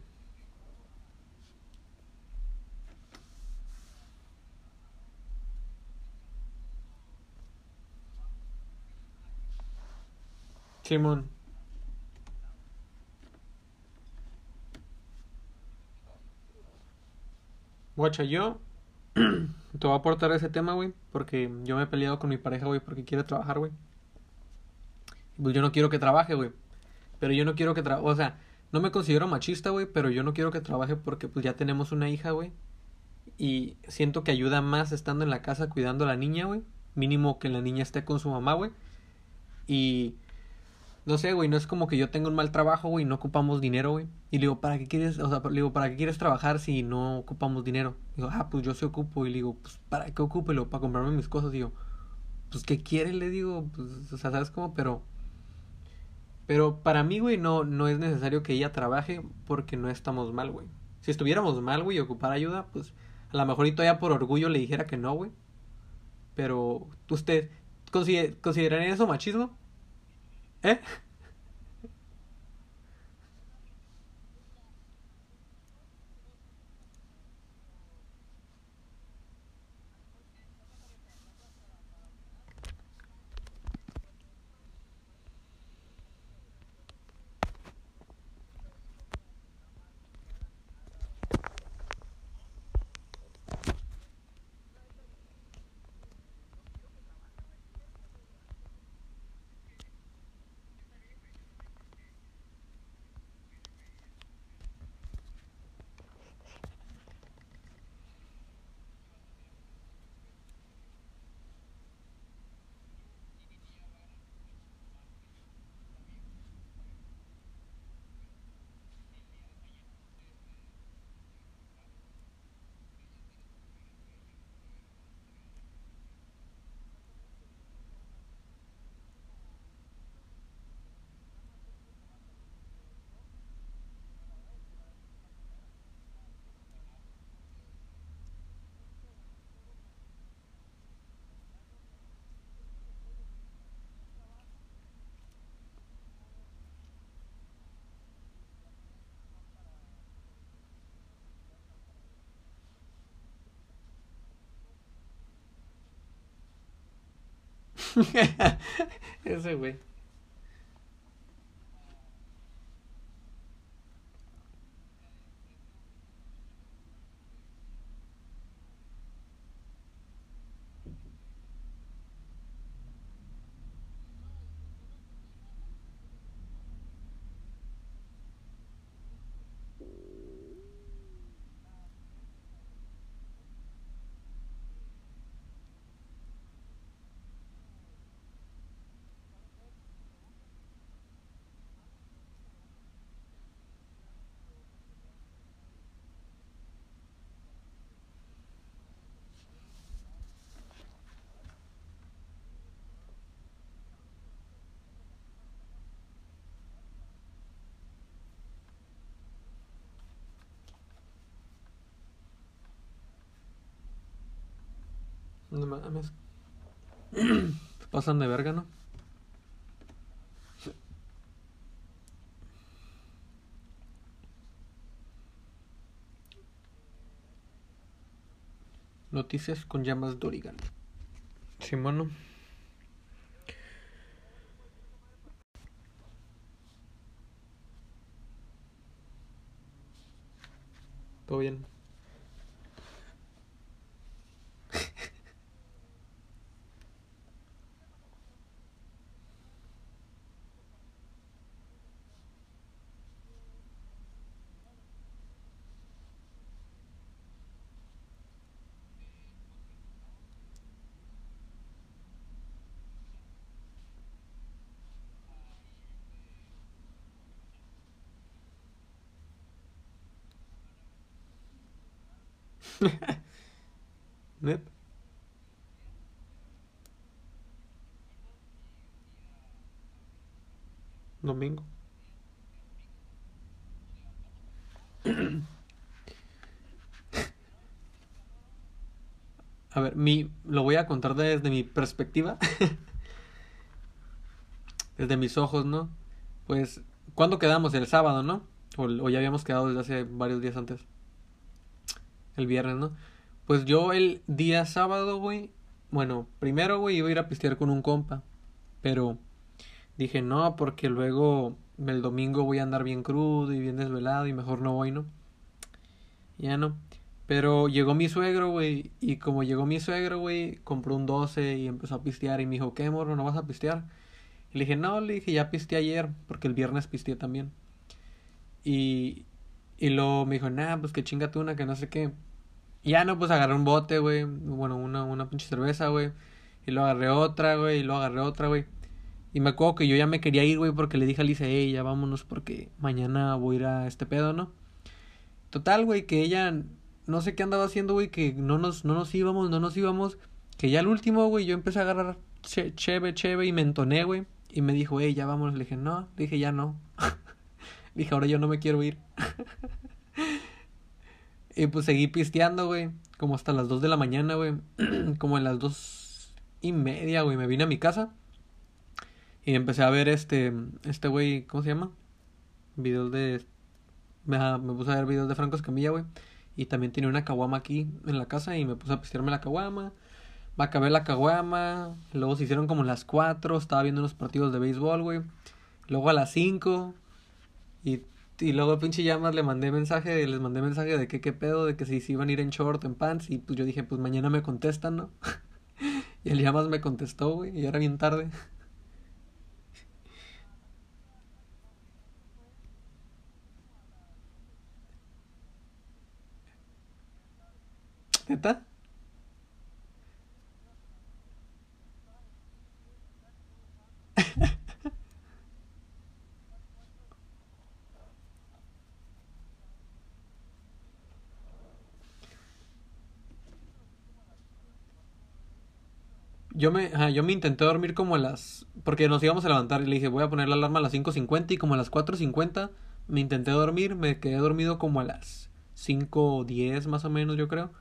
Simón. Guacha, yo te voy a aportar ese tema, güey, porque yo me he peleado con mi pareja, güey, porque quiere trabajar, güey. Pues yo no quiero que trabaje, güey. Pero yo no quiero que trabaje, o sea, no me considero machista, güey, pero yo no quiero que trabaje porque pues ya tenemos una hija, güey. Y siento que ayuda más estando en la casa cuidando a la niña, güey. Mínimo que la niña esté con su mamá, güey. Y no sé, güey, no es como que yo tenga un mal trabajo, güey, no ocupamos dinero, güey. Y le digo, ¿para qué quieres, o sea, le digo, ¿para qué quieres trabajar si no ocupamos dinero? digo, ah, pues yo se ocupo. Y le digo, pues, ¿para qué ocupo? Y para comprarme mis cosas. Y yo, pues, ¿qué quiere? Le digo, pues, o sea, ¿sabes cómo? Pero, pero para mí, güey, no, no es necesario que ella trabaje porque no estamos mal, güey. Si estuviéramos mal, güey, y ocupar ayuda, pues, a lo mejor y todavía por orgullo le dijera que no, güey. Pero, ¿usted consideraría eso machismo? ¿Eh? Ese güey. Pasan de verga, ¿no? Noticias con llamas Dorigan. Simón. Todo bien. Domingo. A ver, mi, lo voy a contar desde mi perspectiva. desde mis ojos, ¿no? Pues, ¿cuándo quedamos? El sábado, ¿no? O, o ya habíamos quedado desde hace varios días antes. El viernes, ¿no? Pues yo el día sábado, güey. Bueno, primero, güey, iba a ir a pistear con un compa. Pero dije, no, porque luego el domingo voy a andar bien crudo y bien desvelado y mejor no voy, ¿no? Ya no. Pero llegó mi suegro, güey. Y como llegó mi suegro, güey, compró un 12 y empezó a pistear. Y me dijo, ¿qué, morro? ¿No vas a pistear? Y le dije, no, le dije, ya pisteé ayer, porque el viernes pisteé también. Y, y luego me dijo, nah, pues que chinga tú una, que no sé qué. Y ya no, pues agarré un bote, güey. Bueno, una, una pinche cerveza, güey. Y luego agarré otra, güey. Y luego agarré otra, güey. Y me acuerdo que yo ya me quería ir, güey, porque le dije a Lisa, hey, ya vámonos porque mañana voy a ir a este pedo, ¿no? Total, güey, que ella no sé qué andaba haciendo, güey, que no nos, no nos íbamos, no nos íbamos. Que ya al último, güey, yo empecé a agarrar che, cheve, y me entoné, güey. Y me dijo, hey, ya vámonos. Le dije, no, dije, ya no. dije, ahora yo no me quiero ir. y pues seguí pisteando, güey. Como hasta las 2 de la mañana, güey. como en las dos y media, güey. Me vine a mi casa. Y empecé a ver este, este güey, ¿cómo se llama? Videos de... Me, me puse a ver videos de Franco Escamilla, güey. Y también tenía una caguama aquí en la casa y me puse a pistearme la caguama. Me acabé la caguama. Luego se hicieron como las 4. Estaba viendo unos partidos de béisbol, güey. Luego a las 5. Y, y luego pinche llamas le mandé mensaje. Les mandé mensaje de que qué pedo. De que si se iban a ir en short, en pants. Y pues yo dije, pues mañana me contestan, ¿no? y el llamas me contestó, güey. Y era bien tarde. ¿Neta? Yo me, ajá, yo me intenté dormir como a las... Porque nos íbamos a levantar y le dije, voy a poner la alarma a las cinco cincuenta y como a las cuatro cincuenta me intenté dormir, me quedé dormido como a las cinco diez más o menos, yo creo.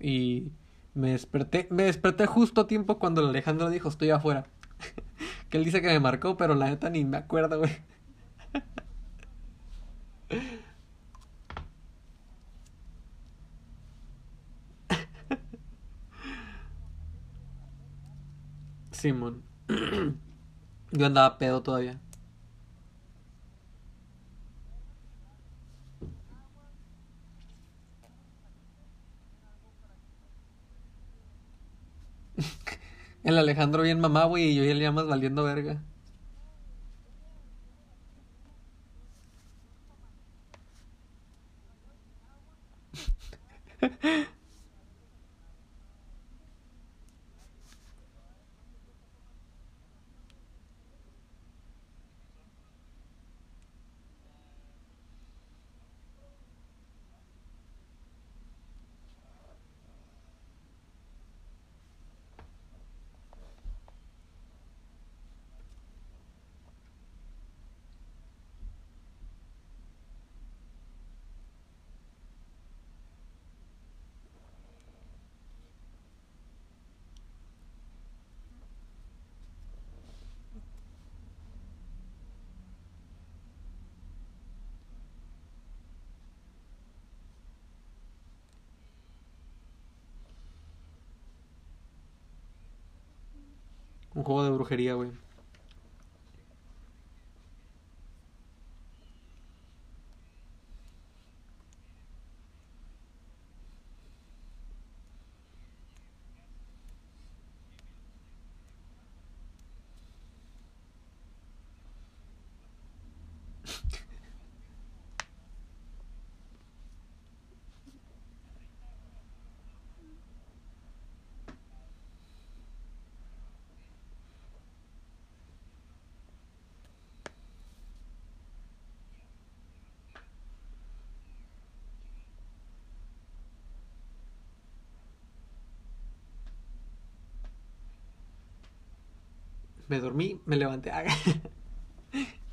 Y me desperté, me desperté justo a tiempo cuando el Alejandro dijo, estoy afuera. que él dice que me marcó, pero la neta ni me acuerdo, güey. Simón. Yo andaba pedo todavía. El Alejandro bien mamá, güey, y yo ya le llamas valiendo verga. Un juego de brujería, güey. Me dormí, me levanté.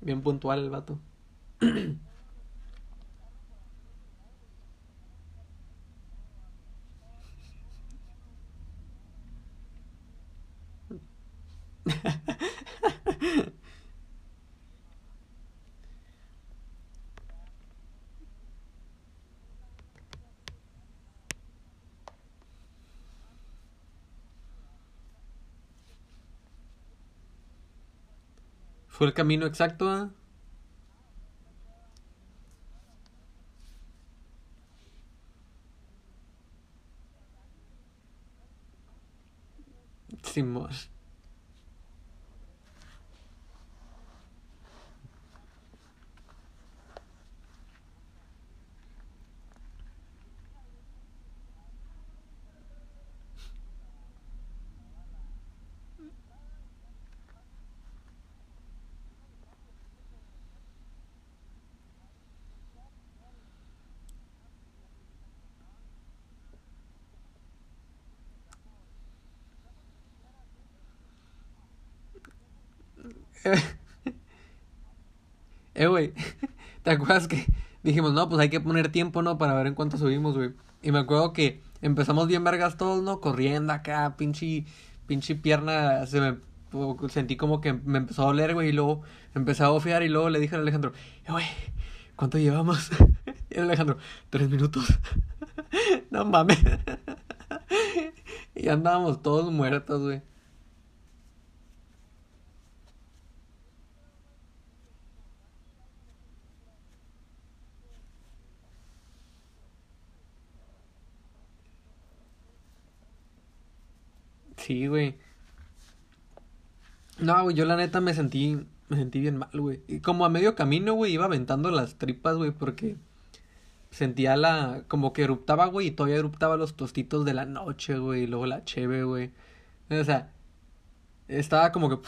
Bien puntual el vato. Fue el camino exacto. Simón. Eh, ¿te acuerdas que dijimos, no, pues hay que poner tiempo, ¿no? Para ver en cuánto subimos, güey. Y me acuerdo que empezamos bien vergas todos, ¿no? Corriendo acá, pinche, pinche pierna, se me sentí como que me empezó a doler, güey, y luego empecé a bofear y luego le dije a Alejandro, eh, güey, ¿cuánto llevamos? Y Alejandro, tres minutos. no mames. y andábamos todos muertos, güey. Sí, güey. No, güey, yo la neta me sentí, me sentí bien mal, güey. Y como a medio camino, güey, iba aventando las tripas, güey, porque sentía la, como que eruptaba, güey, y todavía eruptaba los tostitos de la noche, güey, y luego la cheve, güey. O sea, estaba como que,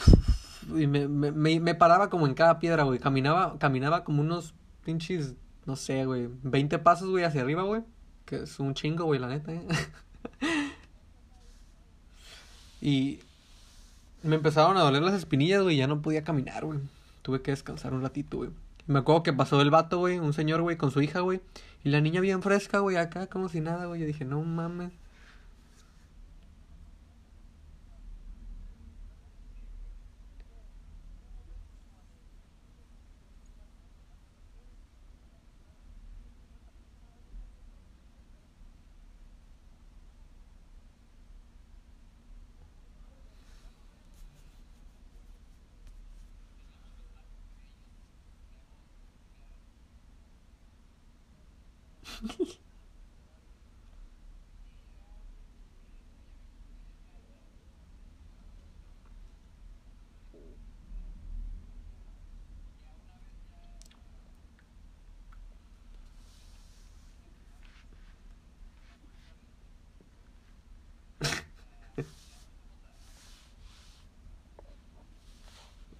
y me, me, me paraba como en cada piedra, güey. Caminaba, caminaba como unos pinches, no sé, güey, 20 pasos, güey, hacia arriba, güey. Que es un chingo, güey, la neta, eh. Y me empezaron a doler las espinillas, güey, ya no podía caminar, güey. Tuve que descansar un ratito, güey. Me acuerdo que pasó el vato, güey, un señor, güey, con su hija, güey. Y la niña bien fresca, güey, acá como si nada, güey. Yo dije, no mames.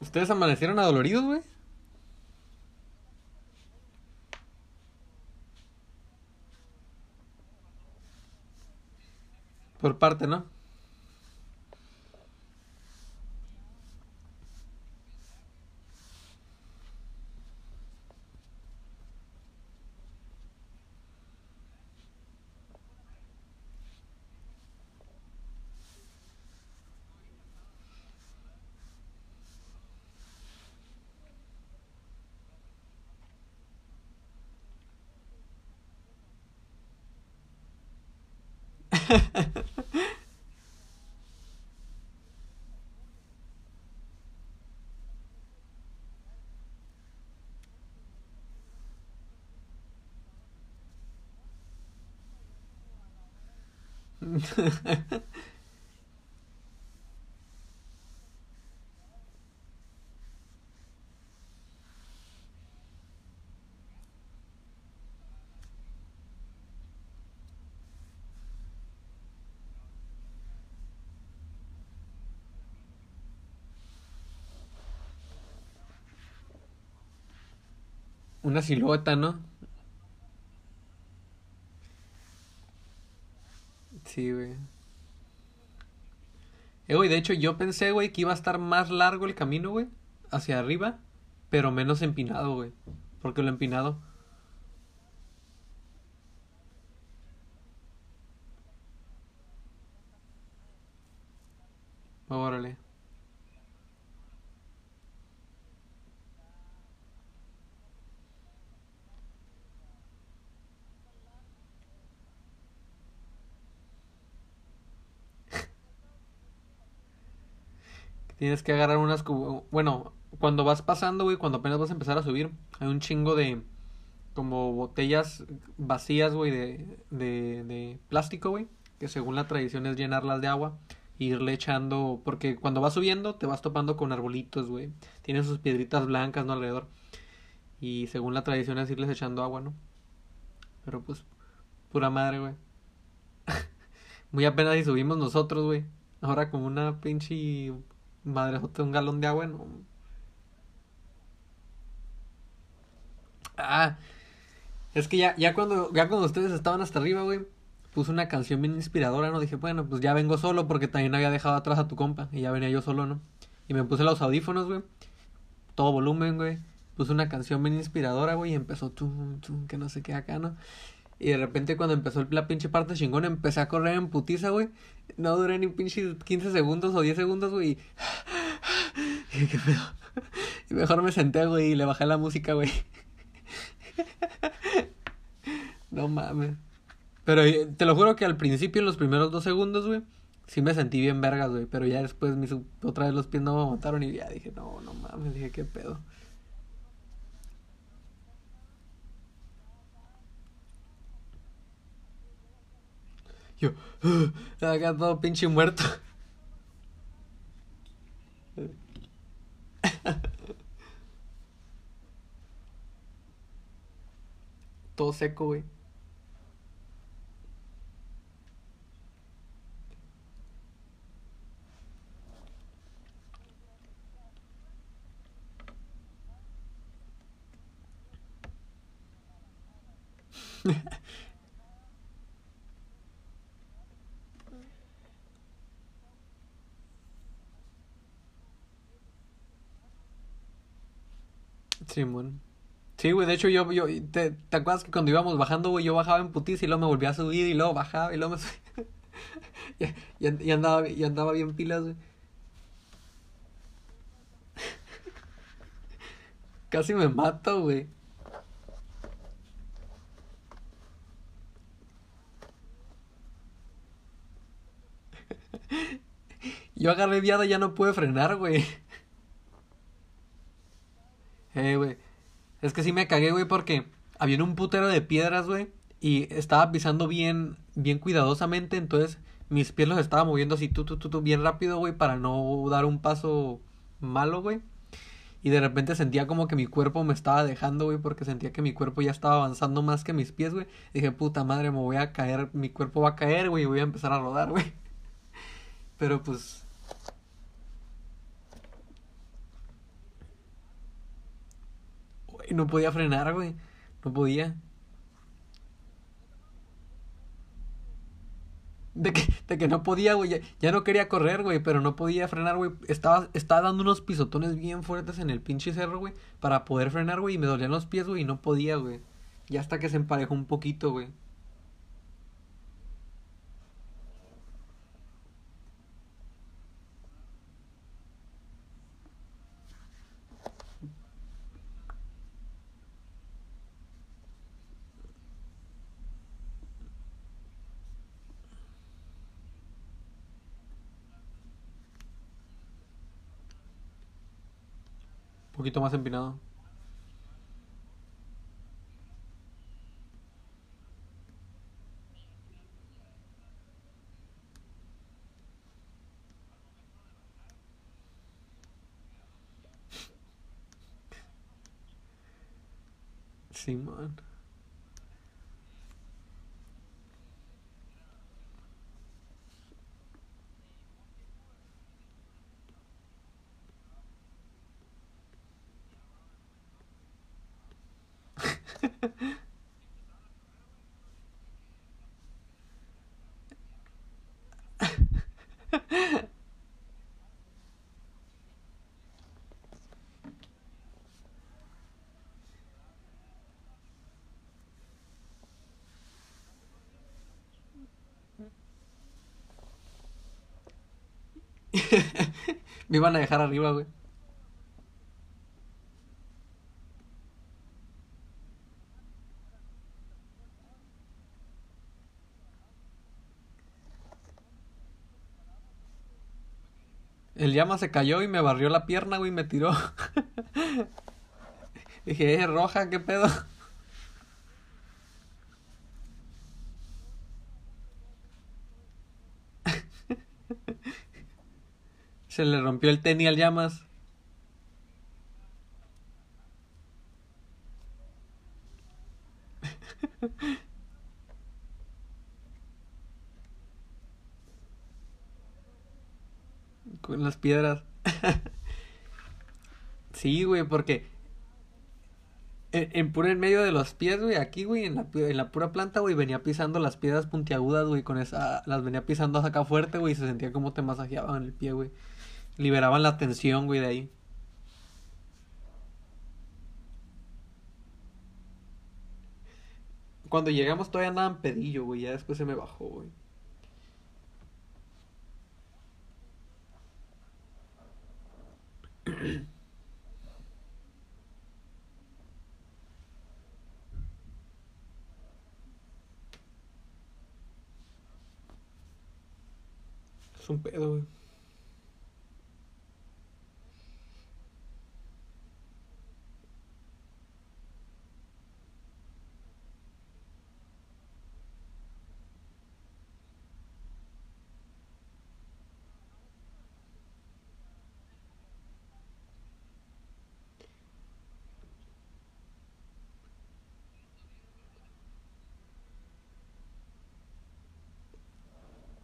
¿Ustedes amanecieron adoloridos, güey? Por parte, ¿no? Una silueta, ¿no? Sí, güey. Eh, güey, de hecho yo pensé, güey, que iba a estar más largo el camino, güey, hacia arriba, pero menos empinado, güey. Porque lo empinado... Órale. Tienes que agarrar unas... Bueno, cuando vas pasando, güey, cuando apenas vas a empezar a subir, hay un chingo de... Como botellas vacías, güey, de, de, de plástico, güey. Que según la tradición es llenarlas de agua. e irle echando... Porque cuando vas subiendo te vas topando con arbolitos, güey. Tienen sus piedritas blancas, ¿no? Alrededor. Y según la tradición es irles echando agua, ¿no? Pero pues, pura madre, güey. Muy apenas y subimos nosotros, güey. Ahora como una pinche madre un galón de agua, no. Ah, es que ya, ya cuando, ya cuando ustedes estaban hasta arriba, güey, puse una canción bien inspiradora, ¿no? Dije, bueno, pues ya vengo solo porque también había dejado atrás a tu compa y ya venía yo solo, ¿no? Y me puse los audífonos, güey, todo volumen, güey. Puse una canción bien inspiradora, güey, y empezó tum, tum, que no sé qué acá, ¿no? Y de repente cuando empezó la pinche parte chingona, empecé a correr en putiza, güey. No duré ni pinche 15 segundos o 10 segundos, güey. Y ¿qué pedo? Y mejor me senté, güey, y le bajé la música, güey. No mames. Pero eh, te lo juro que al principio, en los primeros dos segundos, güey, sí me sentí bien vergas, güey. Pero ya después mis, otra vez los pies no me aguantaron y ya dije, no, no mames, dije, ¿qué pedo? Yo, acá todo pinche muerto. Todo seco, güey. Simón. Sí, güey, de hecho yo, yo, te, ¿te acuerdas que cuando íbamos bajando, güey, yo bajaba en putiza y luego me volvía a subir y luego bajaba y luego me subía? y, y, y andaba, y andaba bien pilas, güey. Casi me mato, güey. Yo agarré viada y ya no pude frenar, güey. Eh, güey. Es que sí me cagué, güey, porque había un putero de piedras, güey. Y estaba pisando bien, bien cuidadosamente. Entonces mis pies los estaba moviendo así, tú, tú, bien rápido, güey, para no dar un paso malo, güey. Y de repente sentía como que mi cuerpo me estaba dejando, güey, porque sentía que mi cuerpo ya estaba avanzando más que mis pies, güey. Dije, puta madre, me voy a caer, mi cuerpo va a caer, güey, y voy a empezar a rodar, güey. Pero pues Y no podía frenar, güey. No podía. De que, de que no podía, güey. Ya, ya no quería correr, güey, pero no podía frenar, güey. Estaba, estaba dando unos pisotones bien fuertes en el pinche cerro, güey, para poder frenar, güey. Y me dolían los pies, güey, y no podía, güey. Ya hasta que se emparejó un poquito, güey. Poquito más empinado. Sí. Me iban a dejar arriba, güey. El llama se cayó y me barrió la pierna, güey, y me tiró. Dije, es roja, ¿qué pedo? Se le rompió el tenis al llamas. Con las piedras. Sí, güey, porque en, en puro en medio de los pies, güey, aquí, güey, en la, en la pura planta, güey, venía pisando las piedras puntiagudas, güey, con esa, las venía pisando acá fuerte, güey, y se sentía como te masajeaban el pie, güey. Liberaban la tensión, güey, de ahí. Cuando llegamos todavía andaban pedillo, güey, ya después se me bajó, güey. Es un pedo, güey.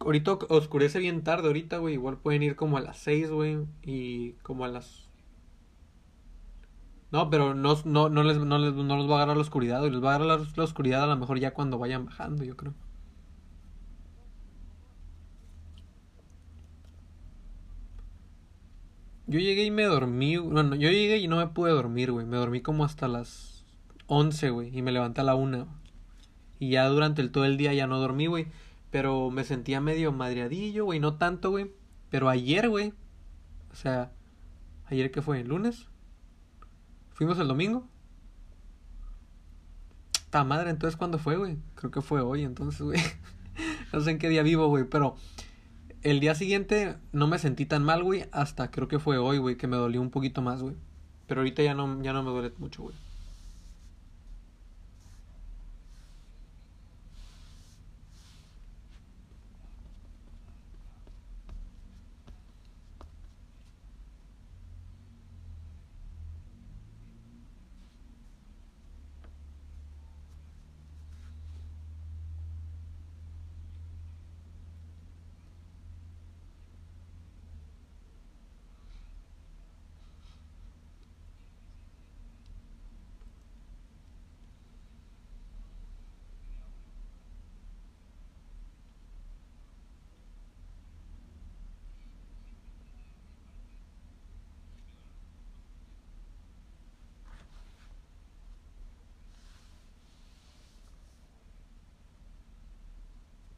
Ahorita oscurece bien tarde, ahorita, güey. Igual pueden ir como a las 6, güey. Y como a las... No, pero no, no, no les, no les, no los va a agarrar la oscuridad, güey. Les va a agarrar la, oscuridad a lo mejor ya cuando vayan bajando, yo creo. Yo llegué y me dormí. Bueno, yo llegué y no me pude dormir, güey. Me dormí como hasta las 11, güey. Y me levanté a la una. Y ya durante el, todo el día ya no dormí, güey. Pero me sentía medio madreadillo, güey. No tanto, güey. Pero ayer, güey. O sea, ¿ayer qué fue? ¿El lunes? ¿Fuimos el domingo? Ta madre, entonces ¿cuándo fue, güey? Creo que fue hoy, entonces, güey. No sé en qué día vivo, güey. Pero el día siguiente no me sentí tan mal, güey. Hasta creo que fue hoy, güey, que me dolió un poquito más, güey. Pero ahorita ya no, ya no me duele mucho, güey.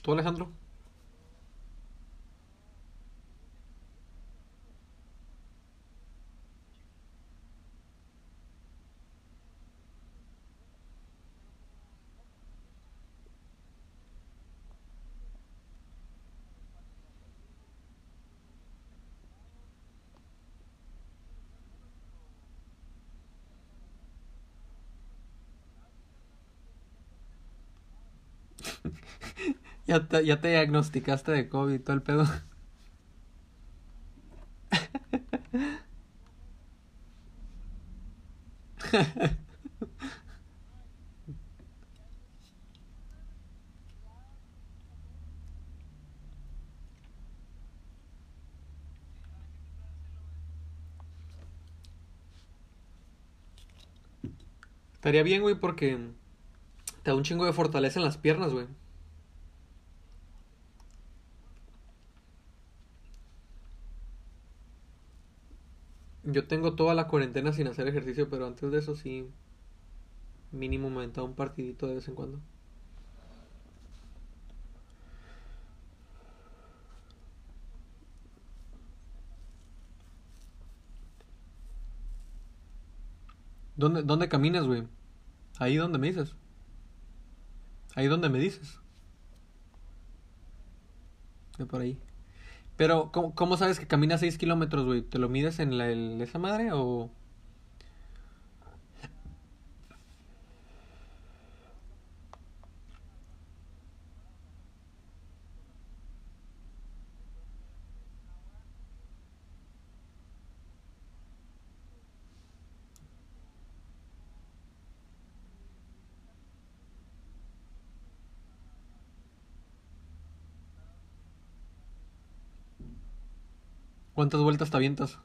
¿Tú, Alejandro? Ya te, ya te diagnosticaste de COVID, todo el pedo. Estaría bien, güey, porque te da un chingo de fortaleza en las piernas, güey. Yo tengo toda la cuarentena sin hacer ejercicio, pero antes de eso sí, mínimo me un partidito de vez en cuando. ¿Dónde, dónde caminas, güey? Ahí donde me dices. Ahí donde me dices. De por ahí. Pero, ¿cómo, cómo sabes que caminas 6 kilómetros, güey? ¿Te lo mides en la, el- esa madre o...? ¿Cuántas vueltas te avientas?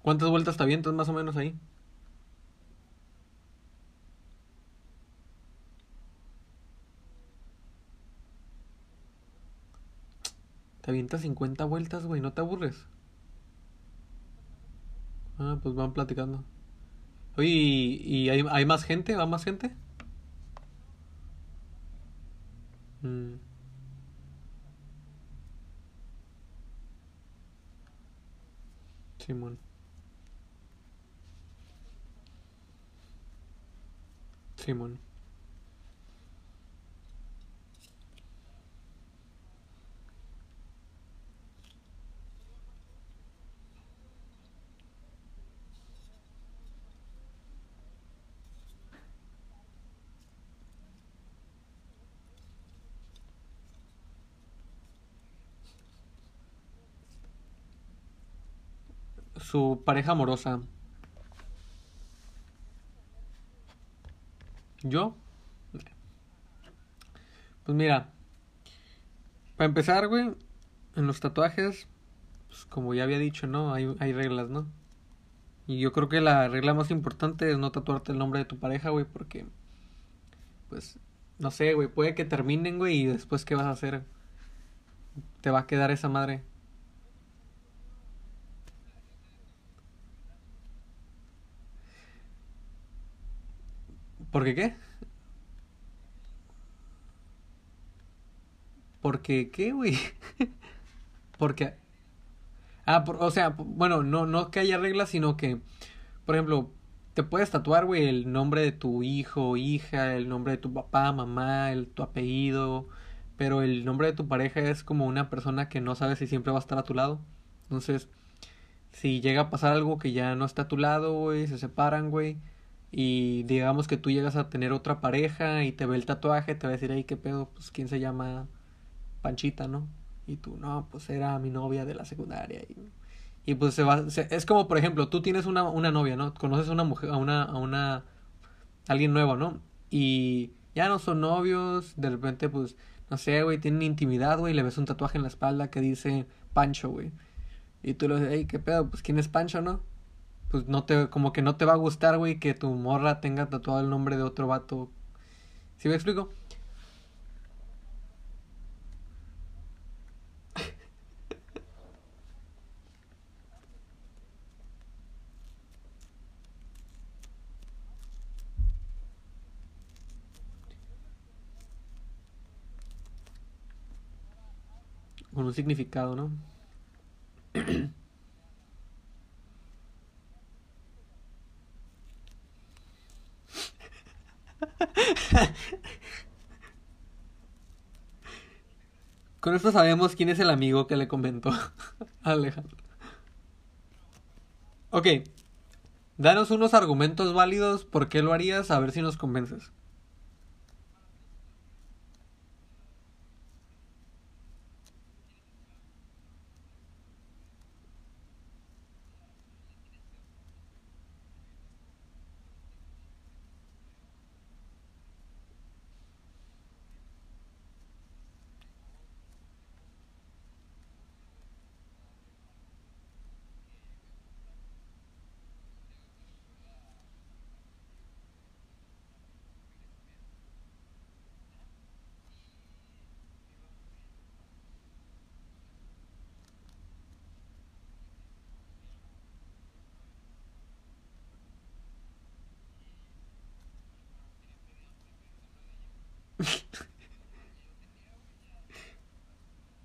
¿Cuántas vueltas te avientas más o menos ahí? Te avientas 50 vueltas, güey, ¿no te aburres? Ah, pues van platicando. Oye, ¿y, hay, hay más gente? ¿Va más gente? Mm, Simón, Simón. Su pareja amorosa. ¿Yo? Pues mira, para empezar, güey, en los tatuajes, pues como ya había dicho, ¿no? Hay, hay reglas, ¿no? Y yo creo que la regla más importante es no tatuarte el nombre de tu pareja, güey, porque, pues, no sé, güey, puede que terminen, güey, y después, ¿qué vas a hacer? Te va a quedar esa madre. ¿Por qué qué? Porque, ¿qué, güey? Porque, ah, por- o sea, bueno, no, no que haya reglas, sino que, por ejemplo, te puedes tatuar, güey, el nombre de tu hijo o hija, el nombre de tu papá, mamá, el, tu apellido, pero el nombre de tu pareja es como una persona que no sabes si siempre va a estar a tu lado. Entonces, si llega a pasar algo que ya no está a tu lado, güey, se separan, güey, y digamos que tú llegas a tener otra pareja y te ve el tatuaje, te va a decir, ay, qué pedo, pues, ¿quién se llama Panchita, no? Y tú, no, pues era mi novia de la secundaria. Y, y pues se va, se- es como, por ejemplo, tú tienes una, una novia, ¿no? Conoces a una mujer, a una, a una, alguien nuevo, ¿no? Y ya no son novios, de repente, pues, no sé, güey, tienen intimidad, güey, le ves un tatuaje en la espalda que dice Pancho, güey. Y tú le dices, hey, qué pedo, pues, ¿quién es Pancho, no? Pues no te, como que no te va a gustar, güey, que tu morra tenga tatuado el nombre de otro vato. ¿Sí me explico? con un significado, ¿no? Sabemos quién es el amigo que le comentó a Alejandro. Ok, danos unos argumentos válidos por qué lo harías, a ver si nos convences.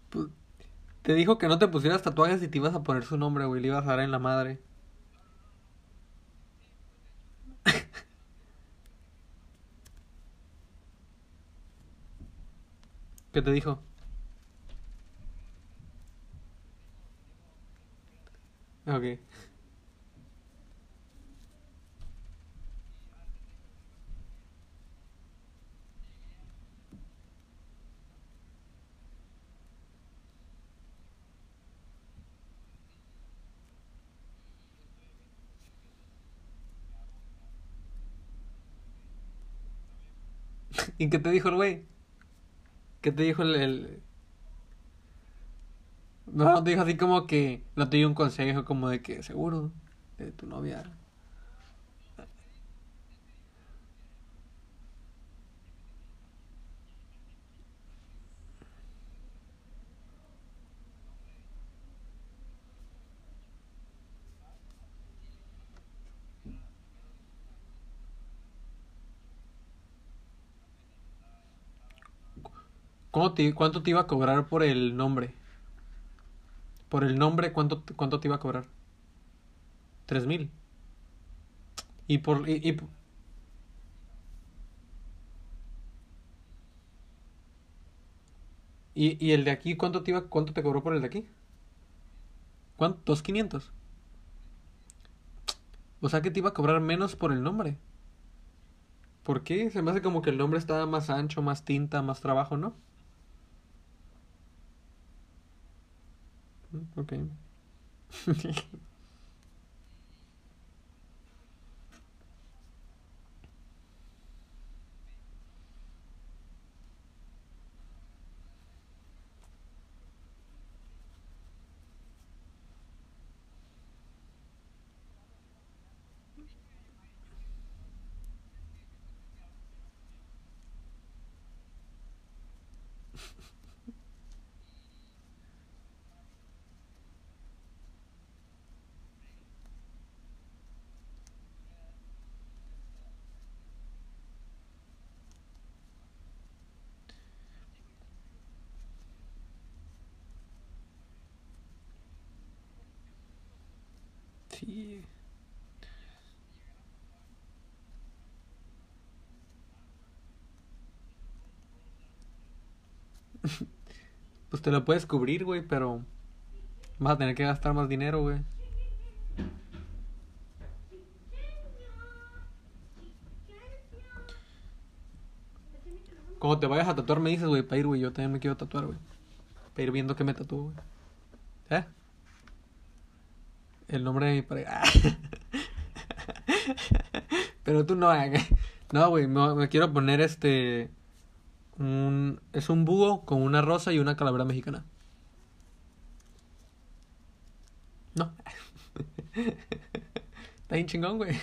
Pues, te dijo que no te pusieras tatuajes y te ibas a poner su nombre, güey. Le ibas a dar en la madre. ¿Qué te dijo? Ok. ¿Y qué te dijo el güey? ¿Qué te dijo el, el- No, te dijo así como que no te dio un consejo como de que seguro de tu novia. ¿Cómo cuánto te iba a cobrar por el nombre? Por el nombre, ¿cuánto, cuánto te iba a cobrar? Tres mil. Y por... Y, y- y- y el de aquí, ¿cuánto te iba, cuánto te cobró por el de aquí? ¿Cuánto? ¿Dos quinientos? O sea que te iba a cobrar menos por el nombre. ¿Por qué? Se me hace como que el nombre estaba más ancho, más tinta, más trabajo, ¿no? Mm, Ok. Sí. Pues te lo puedes cubrir, güey, pero vas a tener que gastar más dinero, güey. Cuando te vayas a tatuar me dices, güey, para ir, güey, yo también me quiero tatuar, güey. Para ir viendo qué me tatúo, güey. ¿Eh? El nombre de mi pareja. Pero tú no, eh. No, güey, me quiero poner este... Un, es un búho con una rosa y una calavera mexicana. No. Está bien chingón, güey.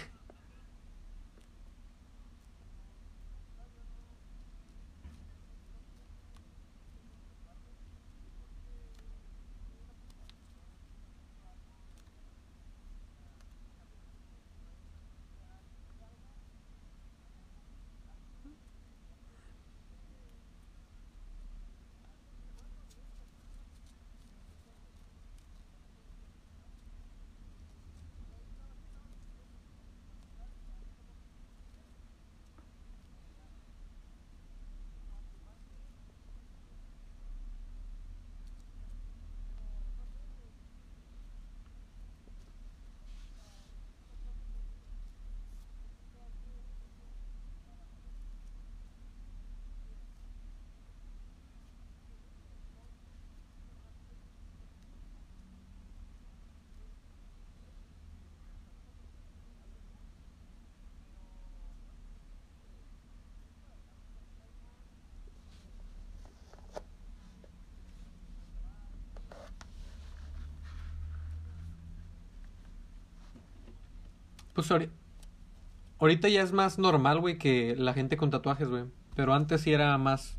Pues ahori- ahorita ya es más normal, güey, que la gente con tatuajes, güey. Pero antes sí era más...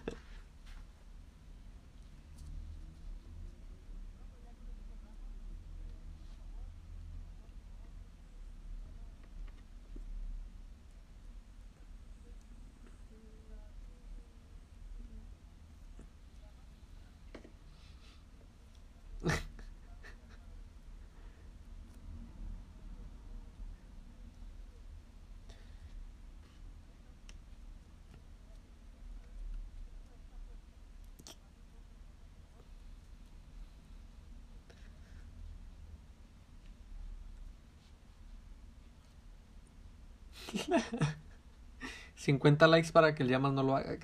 cincuenta likes para que el llamas no lo haga